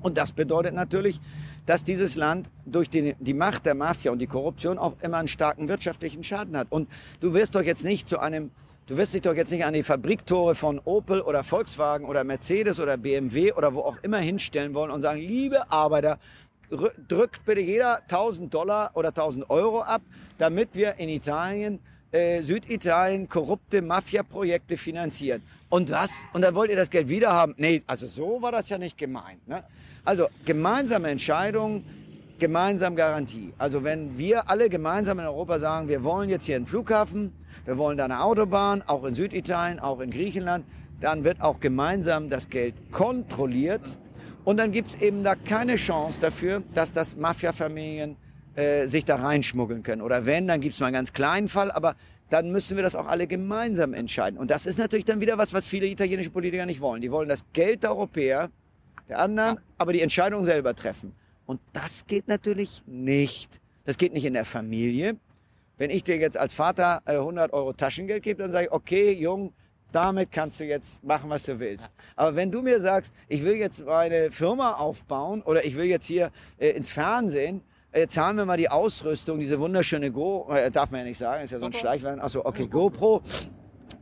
S1: Und das bedeutet natürlich, dass dieses Land durch die, die Macht der Mafia und die Korruption auch immer einen starken wirtschaftlichen Schaden hat. Und du wirst doch jetzt nicht zu einem Du wirst dich doch jetzt nicht an die Fabriktore von Opel oder Volkswagen oder Mercedes oder BMW oder wo auch immer hinstellen wollen und sagen, liebe Arbeiter, drückt bitte jeder 1000 Dollar oder 1000 Euro ab, damit wir in Italien, äh, Süditalien korrupte Mafia-Projekte finanzieren. Und was? Und dann wollt ihr das Geld wieder haben? Nee, also so war das ja nicht gemeint. Ne? Also gemeinsame Entscheidungen, gemeinsam Garantie. Also wenn wir alle gemeinsam in Europa sagen, wir wollen jetzt hier einen Flughafen, wir wollen da eine Autobahn, auch in Süditalien, auch in Griechenland, dann wird auch gemeinsam das Geld kontrolliert und dann gibt es eben da keine Chance dafür, dass das Mafia-Familien äh, sich da reinschmuggeln können. Oder wenn, dann gibt es mal einen ganz kleinen Fall, aber dann müssen wir das auch alle gemeinsam entscheiden. Und das ist natürlich dann wieder was, was viele italienische Politiker nicht wollen. Die wollen das Geld der Europäer, der anderen, aber die Entscheidung selber treffen. Und das geht natürlich nicht. Das geht nicht in der Familie. Wenn ich dir jetzt als Vater 100 äh, Euro Taschengeld gebe, dann sage ich, okay, Jung, damit kannst du jetzt machen, was du willst. Aber wenn du mir sagst, ich will jetzt meine Firma aufbauen oder ich will jetzt hier äh, ins Fernsehen, äh, zahlen wir mal die Ausrüstung, diese wunderschöne Go, äh, darf man ja nicht sagen, ist ja so ein Schleichwein. Achso, okay, GoPro.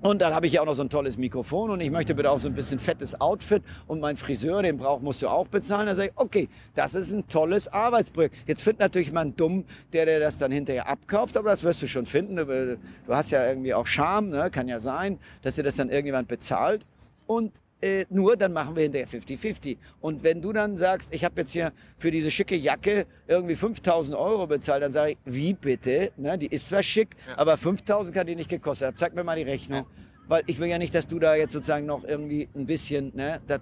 S1: Und dann habe ich ja auch noch so ein tolles Mikrofon und ich möchte bitte auch so ein bisschen fettes Outfit und mein Friseur, den braucht, musst du auch bezahlen. Da sage ich, okay, das ist ein tolles Arbeitsprojekt. Jetzt findet natürlich man dumm, der, der das dann hinterher abkauft, aber das wirst du schon finden. Du, hast ja irgendwie auch Charme, ne? kann ja sein, dass dir das dann irgendjemand bezahlt. Und äh, nur dann machen wir hinterher 50-50. Und wenn du dann sagst, ich habe jetzt hier für diese schicke Jacke irgendwie 5000 Euro bezahlt, dann sage ich, wie bitte? Ne, die ist zwar schick, ja. aber 5000 kann die nicht gekostet. Zeig mir mal die Rechnung. Ja. Weil ich will ja nicht, dass du da jetzt sozusagen noch irgendwie ein bisschen ne, da,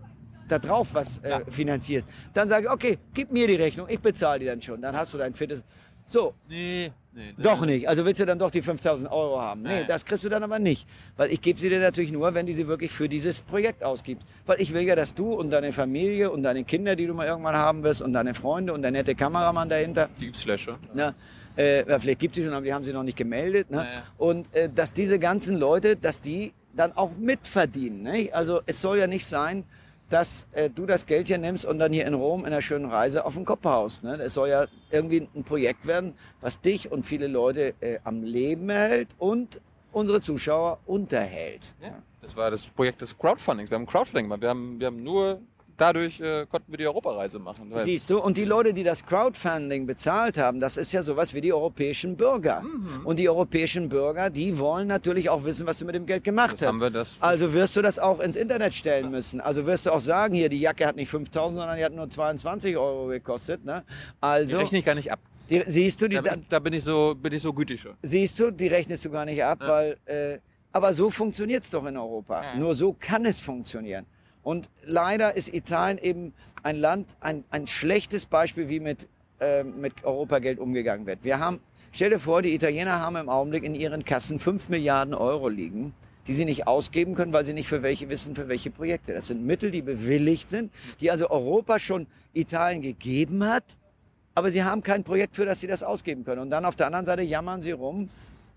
S1: da drauf was äh, finanzierst. Dann sage ich, okay, gib mir die Rechnung, ich bezahle die dann schon. Dann hast du dein fittes... So.
S2: Nee, nee.
S1: Doch nicht. Also willst du dann doch die 5000 Euro haben? Nee, nee, das kriegst du dann aber nicht. Weil ich gebe sie dir natürlich nur, wenn du sie wirklich für dieses Projekt ausgibst. Weil ich will ja, dass du und deine Familie und deine Kinder, die du mal irgendwann haben wirst und deine Freunde und der nette Kameramann dahinter.
S2: Die gibt's Flasche.
S1: Ne, äh, vielleicht gibt es schon, aber die haben sie noch nicht gemeldet. Ne? Naja. Und äh, dass diese ganzen Leute, dass die dann auch mitverdienen. Ne? Also es soll ja nicht sein, dass äh, du das Geld hier nimmst und dann hier in Rom in einer schönen Reise auf den Kopf haust. Ne? Das soll ja irgendwie ein Projekt werden, was dich und viele Leute äh, am Leben erhält und unsere Zuschauer unterhält.
S2: Ja, das war das Projekt des Crowdfundings. Wir haben Crowdfunding gemacht. Wir haben, wir haben nur dadurch äh, konnten wir die Europareise machen.
S1: Siehst du, und die Leute, die das Crowdfunding bezahlt haben, das ist ja sowas wie die europäischen Bürger. Mhm. Und die europäischen Bürger, die wollen natürlich auch wissen, was du mit dem Geld gemacht das hast. also wirst du das auch ins Internet stellen ja. müssen. Also wirst du auch sagen, hier, die Jacke hat nicht 5000, sondern die hat nur 22 Euro gekostet. Ne? Also,
S2: die rechne ich gar nicht ab.
S1: Die, siehst du, die,
S2: da, bin, da bin ich so, bin ich so gütig schon.
S1: Siehst du, die rechnest du gar nicht ab, ja. weil, äh, aber so funktioniert's doch in Europa. Ja. Nur so kann es funktionieren. Und leider ist Italien eben ein Land, ein, ein schlechtes Beispiel, wie mit, äh, mit Europageld umgegangen wird. Wir haben, stell dir vor, die Italiener haben im Augenblick in ihren Kassen 5 Milliarden Euro liegen, die sie nicht ausgeben können, weil sie nicht für welche wissen, für welche Projekte. Das sind Mittel, die bewilligt sind, die also Europa schon Italien gegeben hat, aber sie haben kein Projekt, für das sie das ausgeben können. Und dann auf der anderen Seite jammern sie rum,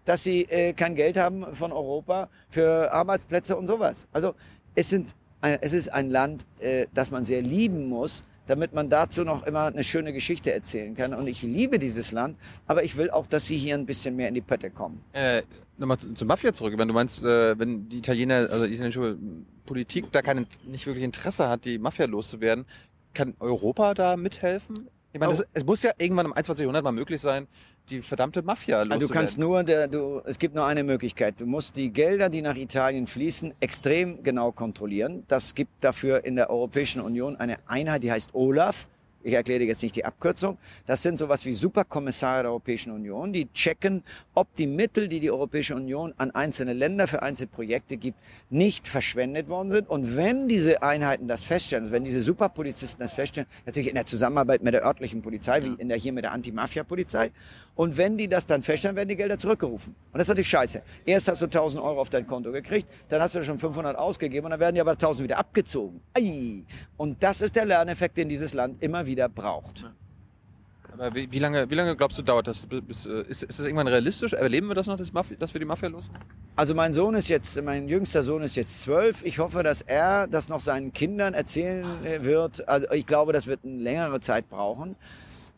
S1: dass sie äh, kein Geld haben von Europa für Arbeitsplätze und sowas. Also es sind es ist ein Land, äh, das man sehr lieben muss, damit man dazu noch immer eine schöne Geschichte erzählen kann. Und ich liebe dieses Land, aber ich will auch, dass sie hier ein bisschen mehr in die Pötte kommen.
S2: Äh, Nochmal zur Mafia zurück. Wenn du meinst, äh, wenn die Italiener, also die italienische Politik da keine, nicht wirklich Interesse hat, die Mafia loszuwerden, kann Europa da mithelfen? Ich meine,
S1: Oh.
S2: das, es muss ja irgendwann im 21. Jahrhundert mal möglich sein, die verdammte Mafia
S1: Also du
S2: loszuwerden.
S1: kannst nur, der, du, es gibt nur eine Möglichkeit. Du musst die Gelder, die nach Italien fließen, extrem genau kontrollieren. Das gibt dafür in der Europäischen Union eine Einheit, die heißt OLAF. Ich erkläre dir jetzt nicht die Abkürzung. Das sind sowas wie Superkommissare der Europäischen Union, die checken, ob die Mittel, die die Europäische Union an einzelne Länder für einzelne Projekte gibt, nicht verschwendet worden sind. Und wenn diese Einheiten das feststellen, also wenn diese Superpolizisten das feststellen, natürlich in der Zusammenarbeit mit der örtlichen Polizei, wie in der hier mit der Anti-Mafia-Polizei, und wenn die das dann feststellen, werden die Gelder zurückgerufen. Und das ist natürlich scheiße. Erst hast du 1000 Euro auf dein Konto gekriegt, dann hast du schon 500 ausgegeben und dann werden die aber 1000 wieder abgezogen. Ei. Und das ist der Lerneffekt, den dieses Land immer wieder braucht.
S2: Aber wie, wie, lange, wie lange glaubst du, dauert das? Bis, äh, ist, ist das irgendwann realistisch? Erleben wir das noch, dass, wir die Mafia los?
S1: Also mein Sohn ist jetzt, mein jüngster Sohn ist jetzt zwölf. Ich hoffe, dass er das noch seinen Kindern erzählen äh, wird. Also ich glaube, das wird eine längere Zeit brauchen.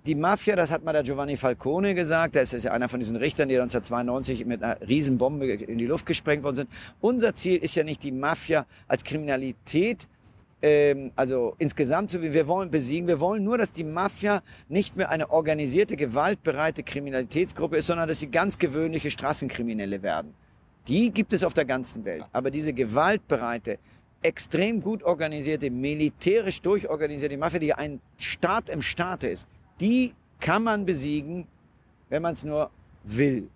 S1: Die Mafia, das hat mal der Giovanni Falcone gesagt, das ist ja einer von diesen Richtern, die 1992 mit einer Riesenbombe in die Luft gesprengt worden sind. Unser Ziel ist ja nicht die Mafia als Kriminalität ähm, also insgesamt, wir wollen besiegen. Wir wollen nur, dass die Mafia nicht mehr eine organisierte, gewaltbereite Kriminalitätsgruppe ist, sondern dass sie ganz gewöhnliche Straßenkriminelle werden. Die gibt es auf der ganzen Welt. Aber diese gewaltbereite, extrem gut organisierte, militärisch durchorganisierte Mafia, die ein Staat im Staate ist, die kann man besiegen, wenn man es nur will.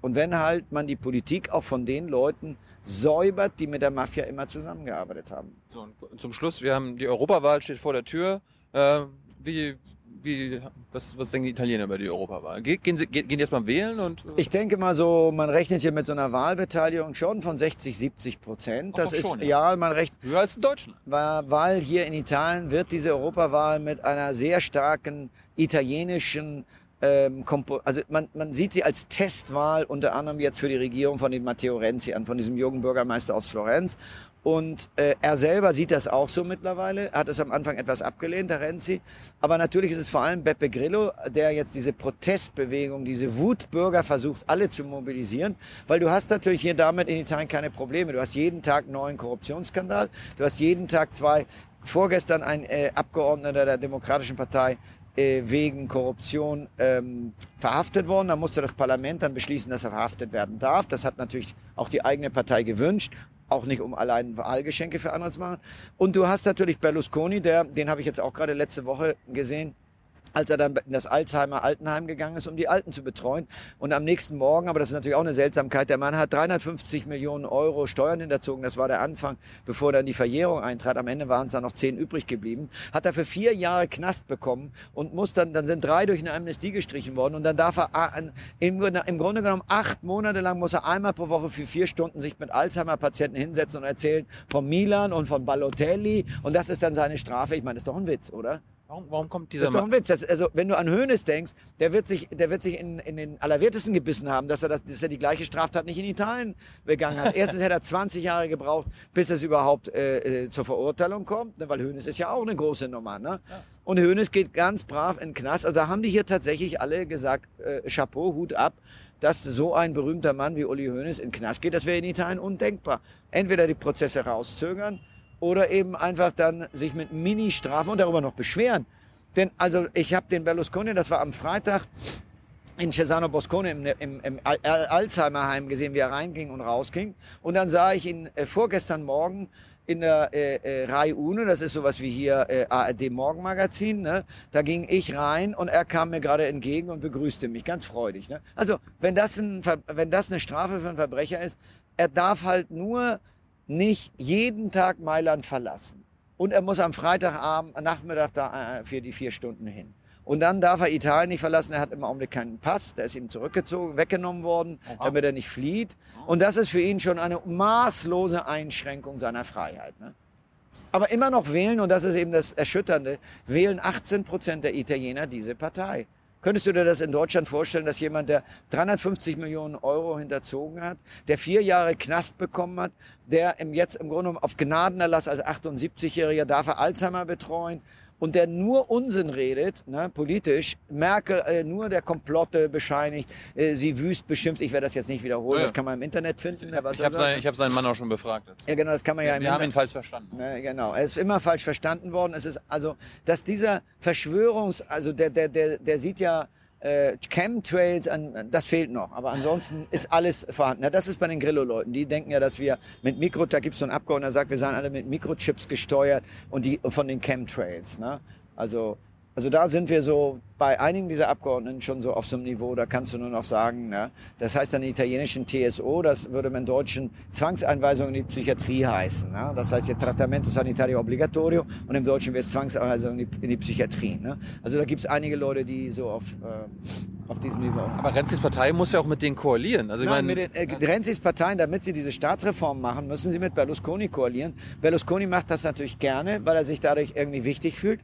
S1: Und wenn halt man die Politik auch von den Leuten säubert, die mit der Mafia immer zusammengearbeitet haben.
S2: So, und zum Schluss, wir haben die Europawahl steht vor der Tür. Äh, wie, wie, was, was denken die Italiener über die Europawahl? Ge- Gehen, sie, gehen die erstmal wählen und. äh,
S1: Ich denke mal so, man rechnet hier mit so einer Wahlbeteiligung schon von 60, 70 Prozent. Das ist,
S2: schon,
S1: ja.
S2: ja.
S1: man rechnet,
S2: höher als in Deutschland.
S1: weil hier in Italien wird diese Europawahl mit einer sehr starken italienischen ähm, also man, man sieht sie als Testwahl unter anderem jetzt für die Regierung von dem Matteo Renzi an, von diesem jungen Bürgermeister aus Florenz. Und äh, er selber sieht das auch so mittlerweile. Er hat es am Anfang etwas abgelehnt, der Renzi. Aber natürlich ist es vor allem Beppe Grillo, der jetzt diese Protestbewegung, diese Wutbürger versucht, alle zu mobilisieren. Weil du hast natürlich hier damit in Italien keine Probleme. Du hast jeden Tag einen neuen Korruptionsskandal. Du hast jeden Tag zwei, vorgestern ein äh, Abgeordneter der Demokratischen Partei äh, wegen Korruption ähm, verhaftet worden. Da musste das Parlament dann beschließen, dass er verhaftet werden darf. Das hat natürlich auch die eigene Partei gewünscht. Auch nicht, um allein Wahlgeschenke für andere zu machen. Und du hast natürlich Berlusconi, der, den habe ich jetzt auch gerade letzte Woche gesehen, als er dann in das Alzheimer Altenheim gegangen ist, um die Alten zu betreuen. Und am nächsten Morgen, aber das ist natürlich auch eine Seltsamkeit, der Mann hat 350 Millionen Euro Steuern hinterzogen. Das war der Anfang, bevor dann die Verjährung eintrat. Am Ende waren es dann noch zehn übrig geblieben. Hat er für vier Jahre Knast bekommen und muss dann, dann sind drei durch eine Amnestie gestrichen worden. Und dann darf er a- an- im, Grunde- im Grunde genommen acht Monate lang muss er einmal pro Woche für vier Stunden sich mit Alzheimer-Patienten hinsetzen und erzählen von Milan und von Balotelli. Und das ist dann seine Strafe. Ich meine, das ist doch ein Witz, oder?
S2: Warum, warum kommt
S1: Das
S2: dieser
S1: ist doch ein Witz. Das, also, wenn du an Hoeneß denkst, der wird sich, der wird sich in, in den Allerwertesten gebissen haben, dass er, das, dass er die gleiche Straftat nicht in Italien begangen hat. Erstens hätte er 20 Jahre gebraucht, bis es überhaupt äh, äh, zur Verurteilung kommt, ne? weil Hoeneß ist ja auch eine große Nummer. Ne? Und Hoeneß geht ganz brav in den Knast. Also da haben die hier tatsächlich alle gesagt, äh, Chapeau, Hut ab, dass so ein berühmter Mann wie Uli Hoeneß in den Knast geht. Das wäre in Italien undenkbar. Entweder die Prozesse rauszögern oder eben einfach dann sich mit Mini-Strafen und darüber noch beschweren. Denn also ich habe den Berlusconi, das war am Freitag in Cesano Boscone im, im, im Al Al Alzheimerheim gesehen, wie er reinging und rausging. Und dann sah ich ihn äh, vorgestern Morgen in der äh, äh, Rai Uno, das ist sowas wie hier äh, ARD Morgenmagazin, ne? da ging ich rein und er kam mir gerade entgegen und begrüßte mich, ganz freudig. Ne? Also wenn das, ein, wenn das eine Strafe für einen Verbrecher ist, er darf halt nur nicht jeden Tag Mailand verlassen. Und er muss am Freitagabend, Nachmittag da äh, für die vier Stunden hin. Und dann darf er Italien nicht verlassen. Er hat im Augenblick keinen Pass. Der ist ihm zurückgezogen, weggenommen worden,
S2: Oha.
S1: damit er nicht flieht. Und das ist für ihn schon eine maßlose Einschränkung seiner Freiheit. Ne? Aber immer noch wählen, und das ist eben das Erschütternde, wählen 18 Prozent der Italiener diese Partei. Könntest du dir das in Deutschland vorstellen, dass jemand, der 350 Millionen Euro hinterzogen hat, der vier Jahre Knast bekommen hat, der im jetzt im Grunde auf Gnadenerlass als 78-Jähriger darf er Alzheimer betreuen und der nur Unsinn redet, ne, politisch, Merkel äh, nur der Komplotte bescheinigt, äh, sie wüst beschimpft, ich werde das jetzt nicht wiederholen,
S2: Ja, ja.
S1: das kann man im Internet finden.
S2: Ich
S1: ne,
S2: habe
S1: was er
S2: hab
S1: sagt.
S2: sein, ich hab seinen Mann auch schon befragt.
S1: ja, genau, das kann man ja im
S2: Wir haben ihn falsch verstanden.
S1: Ne, genau, er ist immer falsch verstanden worden. Es ist also, dass dieser Verschwörungs, also der, der, der, der sieht ja äh, Chemtrails an, das fehlt noch. Aber ansonsten ist alles vorhanden. Ja, das ist bei den Grillo-Leuten. Die denken ja, dass wir mit Mikro, da gibt es so einen Abgeordneter, der sagt, wir seien alle mit Mikrochips gesteuert und die von den Chemtrails. Ne? Also, also da sind wir so bei einigen dieser Abgeordneten schon so auf so einem Niveau, da kannst du nur noch sagen, ne? das heißt dann italienischen TSO, das würde man in deutschen Zwangseinweisung in die Psychiatrie heißen. Ne? Das heißt jetzt Trattamento Sanitario Obligatorio und im Deutschen wäre es Zwangseinweisung in die, in die Psychiatrie. Ne? Also da gibt es einige Leute, die so auf, äh, auf diesem Niveau.
S2: Aber Renzis Partei muss ja auch mit denen koalieren. Also ich
S1: Nein,
S2: meine,
S1: mit den äh, Renzis Parteien, damit sie diese Staatsreform machen, müssen sie mit Berlusconi koalieren. Berlusconi macht das natürlich gerne, weil er sich dadurch irgendwie wichtig fühlt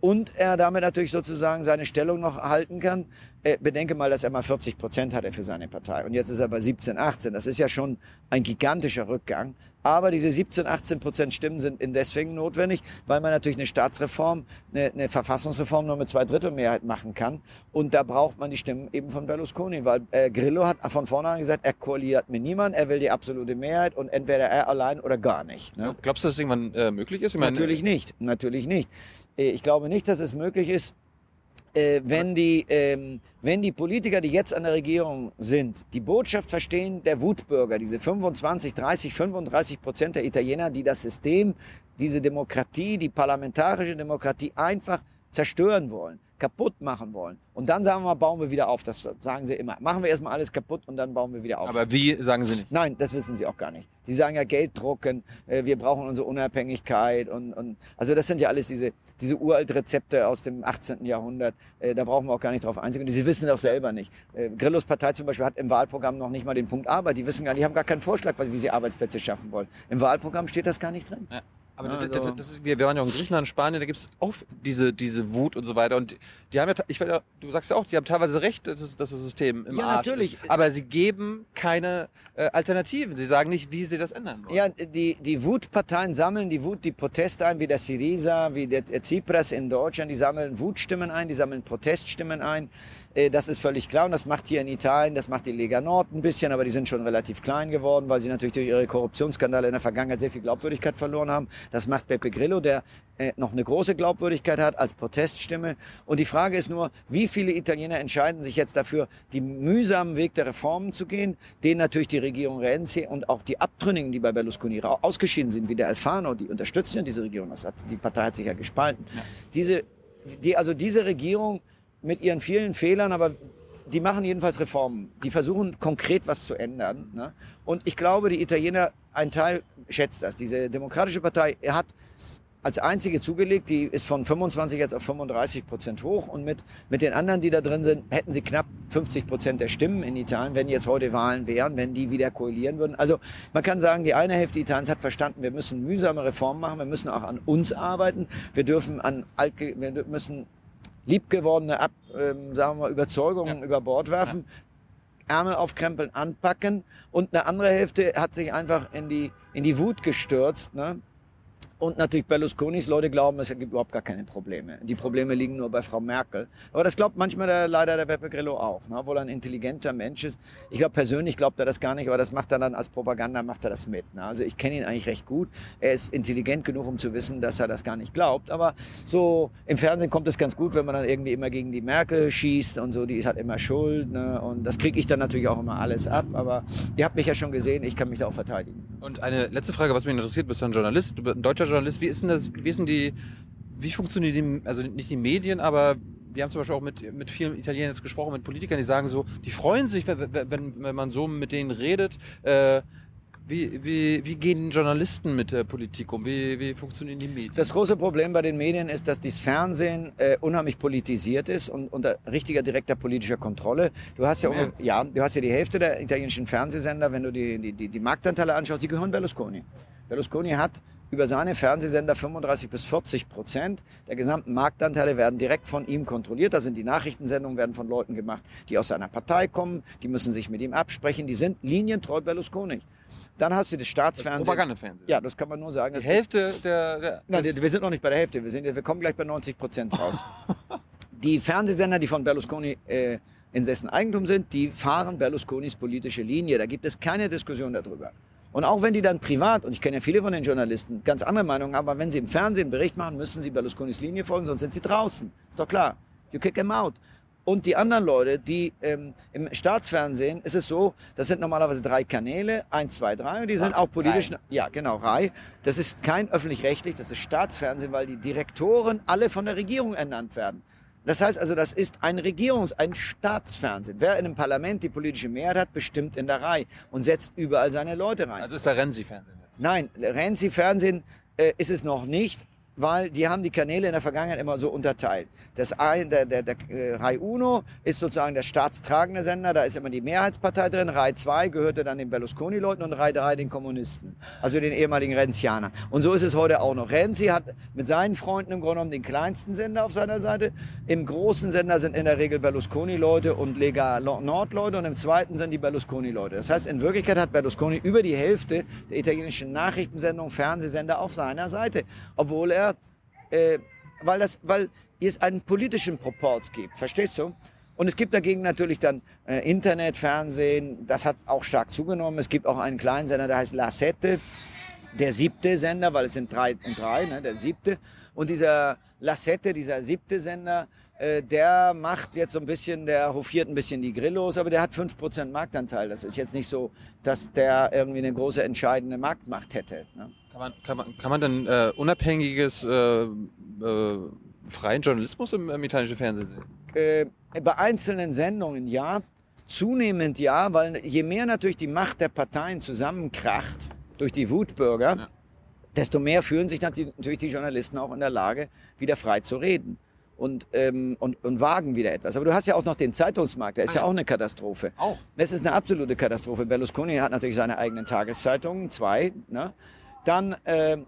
S1: und er damit natürlich sozusagen seine Stellung noch halten kann. Äh, bedenke mal, dass er mal 40 Prozent hatte für seine Partei und jetzt ist er bei 17, 18. Das ist ja schon ein gigantischer Rückgang. Aber diese 17, 18 Prozent Stimmen sind in deswegen notwendig, weil man natürlich eine Staatsreform, eine, eine Verfassungsreform nur mit zwei Drittel Mehrheit machen kann. Und da braucht man die Stimmen eben von Berlusconi, weil äh, Grillo hat von vornherein gesagt, er koaliert mit niemand, er will die absolute Mehrheit und entweder er allein oder gar nicht. Ne?
S2: glaubst du, dass das irgendwann äh, möglich ist? Ich meine,
S1: Natürlich nicht, natürlich nicht. Äh, Ich glaube nicht, dass es möglich ist, äh, wenn die, ähm, wenn die Politiker, die jetzt an der Regierung sind, die Botschaft verstehen der Wutbürger, diese 25, 30, 35 Prozent der Italiener, die das System, diese Demokratie, die parlamentarische Demokratie einfach zerstören wollen, kaputt machen wollen. Und dann sagen wir bauen wir wieder auf. Das sagen sie immer. Machen wir erstmal alles kaputt und dann bauen wir wieder auf.
S2: Aber wie, sagen sie nicht.
S1: Nein, das wissen sie auch gar nicht. Die sagen ja Geld drucken, äh, wir brauchen unsere Unabhängigkeit und, und also das sind ja alles diese, diese uralt Rezepte aus dem 18. Jahrhundert. Äh, da brauchen wir auch gar nicht drauf einzugehen. Sie wissen auch selber nicht. Äh, Grillos Partei zum Beispiel hat im Wahlprogramm noch nicht mal den Punkt Arbeit. Die wissen gar nicht, die haben gar keinen Vorschlag, wie sie Arbeitsplätze schaffen wollen. Im Wahlprogramm steht das gar nicht drin.
S2: Ja. Aber
S1: Ja,
S2: das,
S1: also-
S2: das, das wir, wir waren ja auch in Griechenland, Spanien, da gibt es auch diese, diese Wut und so weiter. Und die haben ja, ich du sagst ja auch, die haben teilweise recht, dass das, System im
S1: Ja,
S2: Arsch
S1: natürlich.
S2: ist. Aber sie geben keine äh, Alternativen. Sie sagen nicht, wie sie das ändern wollen.
S1: Ja, die, die Wutparteien sammeln die Wut, die Proteste ein, wie der Syriza, wie der der Tsipras in Deutschland, die sammeln Wutstimmen ein, die sammeln Proteststimmen ein. Äh, Das ist völlig klar und das macht hier in Italien, das macht die Lega Nord ein bisschen, aber die sind schon relativ klein geworden, weil sie natürlich durch ihre Korruptionsskandale in der Vergangenheit sehr viel Glaubwürdigkeit verloren haben. Das macht Beppe Grillo, der äh, noch eine große Glaubwürdigkeit hat als Proteststimme. Und die Frage ist nur, wie viele Italiener entscheiden sich jetzt dafür, den mühsamen Weg der Reformen zu gehen, den natürlich die Regierung Renzi und auch die Abtrünnigen, die bei Berlusconi ausgeschieden sind, wie der Alfano, die unterstützen ja diese Regierung. Das hat, die Partei hat sich ja gespalten. Diese, die, also diese Regierung mit ihren vielen Fehlern, aber die machen jedenfalls Reformen. Die versuchen konkret was zu ändern. Ne? Und ich glaube, die Italiener, ein Teil schätzt das. Diese Demokratische Partei hat als einzige zugelegt, die ist von 25 jetzt auf 35 Prozent hoch und mit, mit den anderen, die da drin sind, hätten sie knapp 50 Prozent der Stimmen in Italien, wenn jetzt heute Wahlen wären, wenn die wieder koalieren würden. Also man kann sagen, die eine Hälfte Italiens hat verstanden, wir müssen mühsame Reformen machen, wir müssen auch an uns arbeiten, wir dürfen an altge wir müssen liebgewordene Ab, ähm, sagen wir mal, Überzeugungen
S2: Ja.
S1: über Bord werfen, Ärmel aufkrempeln, anpacken und eine andere Hälfte hat sich einfach in die, in die Wut gestürzt. Ne? Und natürlich Berlusconis Leute glauben, es gibt überhaupt gar keine Probleme. Die Probleme liegen nur bei Frau Merkel. Aber das glaubt manchmal der, leider der Beppe Grillo auch, ne? obwohl er ein intelligenter Mensch ist. Ich glaube persönlich glaubt er das gar nicht, aber das macht er dann als Propaganda, macht er das mit. Ne? Also ich kenne ihn eigentlich recht gut. Er ist intelligent genug, um zu wissen, dass er das gar nicht glaubt. Aber so im Fernsehen kommt es ganz gut, wenn man dann irgendwie immer gegen die Merkel schießt und so, die halt immer schuld. Ne? Und das kriege ich dann natürlich auch immer alles ab. Aber ihr habt mich ja schon gesehen, ich kann mich da auch verteidigen.
S2: Und eine letzte Frage, was mich interessiert, du bist ein Journalist, du bist ein deutscher Journalist, wie ist denn das, wie ist denn die, wie funktionieren die, also nicht die Medien, aber wir haben zum Beispiel auch mit, mit vielen Italienern jetzt gesprochen, mit Politikern, die sagen so, die freuen sich, wenn, wenn, wenn man so mit denen redet. Äh, wie, wie, wie gehen Journalisten mit der Politik um? Wie, wie funktionieren die Medien?
S1: Das große Problem bei den Medien ist, dass das Fernsehen äh, unheimlich politisiert ist und unter richtiger direkter politischer Kontrolle. Du hast ja,
S2: Ja.
S1: du hast ja die Hälfte der italienischen Fernsehsender, wenn du die, die, die, die Marktanteile anschaust, die gehören Berlusconi. Berlusconi hat über seine Fernsehsender 35 bis 40 Prozent der gesamten Marktanteile werden direkt von ihm kontrolliert. Da sind die Nachrichtensendungen werden von Leuten gemacht, die aus seiner Partei kommen. Die müssen sich mit ihm absprechen. Die sind linientreu Berlusconi. Dann hast du das Staatsfernsehen.
S2: Propagandafernsehen.
S1: Ja, das kann man nur sagen.
S2: Die Hälfte der, der
S1: Nein, wir sind noch nicht bei der Hälfte. Wir, sind, wir kommen gleich bei 90 Prozent raus. [laughs] die Fernsehsender, die von Berlusconi äh, in dessen Eigentum sind, die fahren Berlusconis politische Linie. Da gibt es keine Diskussion darüber. Und auch wenn die dann privat, und ich kenne ja viele von den Journalisten, ganz andere Meinungen haben, aber wenn sie im Fernsehen einen Bericht machen, müssen sie Berlusconis Linie folgen, sonst sind sie draußen. Ist doch klar. You kick them out. Und die anderen Leute, die ähm, im Staatsfernsehen ist es so, das sind normalerweise drei Kanäle, eins, zwei, drei, und die sind
S2: Ach,
S1: auch politisch.
S2: Rai.
S1: Ja, genau, Rai. Das ist kein öffentlich-rechtlich, das ist Staatsfernsehen, weil die Direktoren alle von der Regierung ernannt werden. Das heißt also, das ist ein Regierungs-, ein Staatsfernsehen. Wer in einem Parlament die politische Mehrheit hat, bestimmt in der Reihe und setzt überall seine Leute rein.
S2: Also ist der Renzi-Fernsehen.
S1: Nein, Renzi-Fernsehen äh, ist es noch nicht, weil die haben die Kanäle in der Vergangenheit immer so unterteilt. Das ein, der, der, der äh, Rai Uno ist sozusagen der staatstragende Sender, da ist immer die Mehrheitspartei drin. Rai 2 gehörte dann den Berlusconi-Leuten und Rai 3 den Kommunisten, also den ehemaligen Renzianern. Und so ist es heute auch noch. Renzi hat mit seinen Freunden im Grunde genommen den kleinsten Sender auf seiner Seite. Im großen Sender sind in der Regel Berlusconi-Leute und Lega Nord-Leute und im zweiten sind die Berlusconi-Leute. Das heißt, in Wirklichkeit hat Berlusconi über die Hälfte der italienischen Nachrichtensendungen, Fernsehsender auf seiner Seite, obwohl er äh, weil, das, weil es einen politischen Proporz gibt. Verstehst du? Und es gibt dagegen natürlich dann äh, Internet, Fernsehen, das hat auch stark zugenommen. Es gibt auch einen kleinen Sender, der heißt La Sette, der siebte Sender, weil es sind drei und drei, ne, der siebte. Und dieser La Sette, dieser siebte Sender, äh, der macht jetzt so ein bisschen, der hofiert ein bisschen die Grillos, aber der hat 5% Marktanteil. Das ist jetzt nicht so, dass der irgendwie eine große entscheidende Marktmacht hätte. Ne?
S2: Kann man, kann man, kann man dann äh, unabhängiges, äh, äh, freien Journalismus im, im italienischen Fernsehen sehen?
S1: äh, bei einzelnen Sendungen ja, zunehmend ja, weil je mehr natürlich die Macht der Parteien zusammenkracht durch die Wutbürger,
S2: Ja.
S1: desto mehr fühlen sich natürlich die Journalisten auch in der Lage, wieder frei zu reden. Und, ähm, und, und wagen wieder etwas. Aber du hast ja auch noch den Zeitungsmarkt, der ist
S2: Ah,
S1: ja
S2: ja.
S1: auch eine Katastrophe.
S2: Auch.
S1: Es ist eine absolute Katastrophe. Berlusconi hat natürlich seine eigenen Tageszeitungen, zwei. Ne? Dann ähm,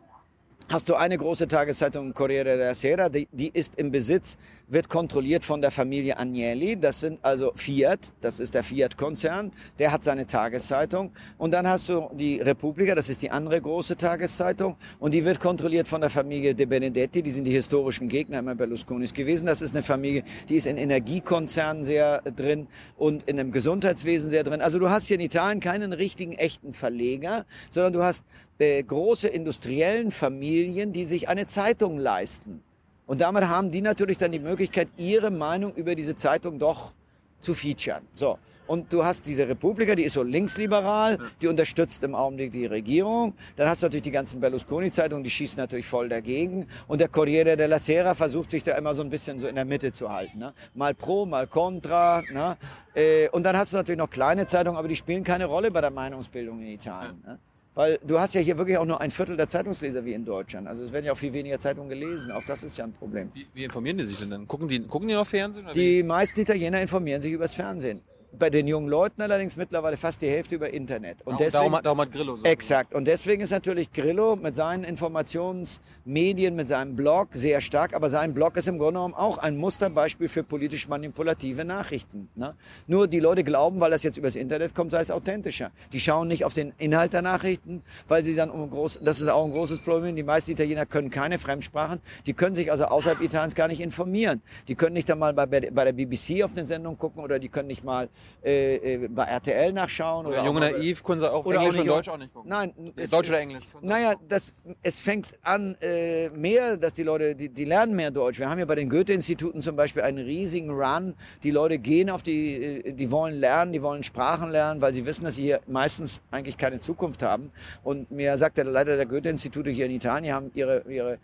S1: hast du eine große Tageszeitung, Corriere della Sera, die, die ist im Besitz, wird kontrolliert von der Familie Agnelli. Das sind also Fiat, das ist der Fiat-Konzern, der hat seine Tageszeitung. Und dann hast du die Repubblica, das ist die andere große Tageszeitung. Und die wird kontrolliert von der Familie De Benedetti, die sind die historischen Gegner immer Berlusconis gewesen. Das ist eine Familie, die ist in Energiekonzernen sehr drin und in einem Gesundheitswesen sehr drin. Also du hast hier in Italien keinen richtigen, echten Verleger, sondern du hast äh, große industriellen Familien, die sich eine Zeitung leisten. Und damit haben die natürlich dann die Möglichkeit, ihre Meinung über diese Zeitung doch zu featuren. So. Und du hast diese Republika, die ist so linksliberal, die unterstützt im Augenblick die Regierung. Dann hast du natürlich die ganzen Berlusconi-Zeitungen, die schießen natürlich voll dagegen. Und der Corriere della Sera versucht sich da immer so ein bisschen so in der Mitte zu halten. Ne? Mal pro, mal contra. Ne? Äh, Und dann hast du natürlich noch kleine Zeitungen, aber die spielen keine Rolle bei der Meinungsbildung in Italien. Ne? Weil du hast ja hier wirklich auch nur ein Viertel der Zeitungsleser wie in Deutschland. Also es werden ja auch viel weniger Zeitungen gelesen. Auch das ist ja ein Problem.
S2: Wie, wie informieren die sich denn dann? Gucken die, gucken die noch Fernsehen?
S1: Die meisten Italiener informieren sich übers Fernsehen. Bei den jungen Leuten allerdings mittlerweile fast die Hälfte über Internet. Und
S2: Darum-
S1: deswegen,
S2: darum, hat- darum hat Grillo so.
S1: Exakt. Und deswegen ist natürlich Grillo mit seinen Informationsmedien, mit seinem Blog sehr stark. Aber sein Blog ist im Grunde genommen auch ein Musterbeispiel für politisch manipulative Nachrichten. Ne? Nur die Leute glauben, weil das jetzt übers Internet kommt, sei es authentischer. Die schauen nicht auf den Inhalt der Nachrichten, weil sie dann um groß, das ist auch ein großes Problem. Die meisten Italiener können keine Fremdsprachen. Die können sich also außerhalb Italiens gar nicht informieren. Die können nicht einmal bei, bei der BBC auf eine Sendung gucken oder die können nicht mal äh, äh, bei RTL nachschauen. Oder
S2: Oder Junge Naiv können sie auch
S1: Oder
S2: Englisch
S1: auch
S2: und Deutsch auch nicht gucken.
S1: Nein, es-
S2: Deutsch oder Englisch.
S1: naja, das, es fängt an äh, mehr, dass die Leute, die, die lernen mehr Deutsch. Wir haben ja bei den Goethe-Instituten zum Beispiel einen riesigen Run. Die Leute gehen auf die, äh, die wollen lernen, die wollen Sprachen lernen, weil sie wissen, dass sie hier meistens eigentlich keine Zukunft haben. Und mir sagt der Leiter der Goethe-Institute hier in Italien, die haben ihre, ihre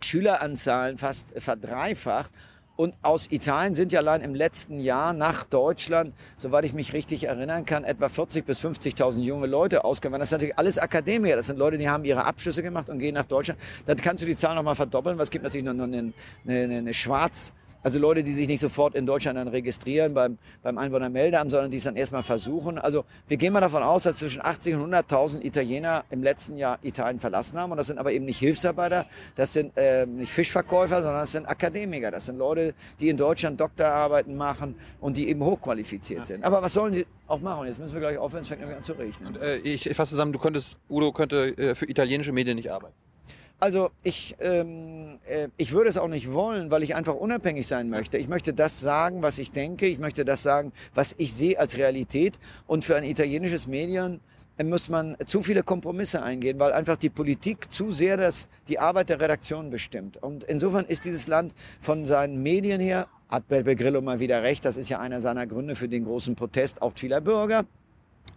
S1: Schüleranzahlen fast verdreifacht. Und aus Italien sind ja allein im letzten Jahr nach Deutschland, soweit ich mich richtig erinnern kann, etwa 40.000 bis 50.000 junge Leute ausgewandert. Das sind natürlich alles Akademiker. Das sind Leute, die haben ihre Abschlüsse gemacht und gehen nach Deutschland. Dann kannst du die Zahl nochmal verdoppeln, weil es gibt natürlich noch eine, eine, eine Schwarz Also Leute, die sich nicht sofort in Deutschland dann registrieren beim, beim Einwohnermeldeamt, sondern die es dann erstmal versuchen. Also wir gehen mal davon aus, dass zwischen 80 und 100.000 Italiener im letzten Jahr Italien verlassen haben. Und das sind aber eben nicht Hilfsarbeiter, das sind äh, nicht Fischverkäufer, sondern das sind Akademiker. Das sind Leute, die in Deutschland Doktorarbeiten machen und die eben hochqualifiziert ja. sind. Aber was sollen die auch machen? Jetzt müssen wir gleich aufhören, es fängt nämlich an zu regnen.
S2: Und, äh, ich, ich fasse zusammen, du könntest, Udo könnte äh, für italienische Medien nicht arbeiten.
S1: Also ich, ähm, äh, ich würde es auch nicht wollen, weil ich einfach unabhängig sein möchte. Ich möchte das sagen, was ich denke. Ich möchte das sagen, was ich sehe als Realität. Und für ein italienisches Medien äh, muss man zu viele Kompromisse eingehen, weil einfach die Politik zu sehr das, die Arbeit der Redaktion bestimmt. Und insofern ist dieses Land von seinen Medien her, hat Beppe Grillo mal wieder recht, das ist ja einer seiner Gründe für den großen Protest auch vieler Bürger,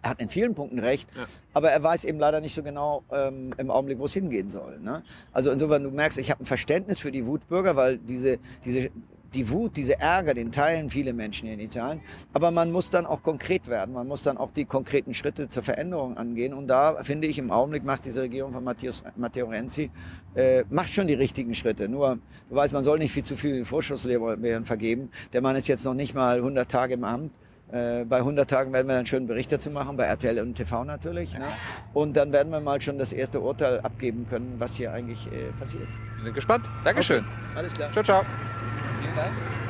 S1: er hat in vielen Punkten recht, ja. aber er weiß eben leider nicht so genau ähm, im Augenblick, wo es hingehen soll. Ne? Also insofern, du merkst, ich habe ein Verständnis für die Wutbürger, weil diese, diese, die Wut, diese Ärger, den teilen viele Menschen hier in Italien. Aber man muss dann auch konkret werden. Man muss dann auch die konkreten Schritte zur Veränderung angehen. Und da finde ich, im Augenblick macht diese Regierung von Matteos, Matteo Renzi, äh, macht schon die richtigen Schritte. Nur, du weißt, man soll nicht viel zu viel Vorschusslehrer vergeben. Der Mann ist jetzt noch nicht mal 100 Tage im Amt. Äh, bei 100 Tagen werden wir einen schönen Bericht dazu machen, bei RTL und TV natürlich. Ne? Und dann werden wir mal schon das erste Urteil abgeben können, was hier eigentlich äh, passiert.
S2: Wir sind gespannt. Dankeschön.
S1: Okay. Alles klar.
S2: Ciao, ciao.
S1: Vielen Dank.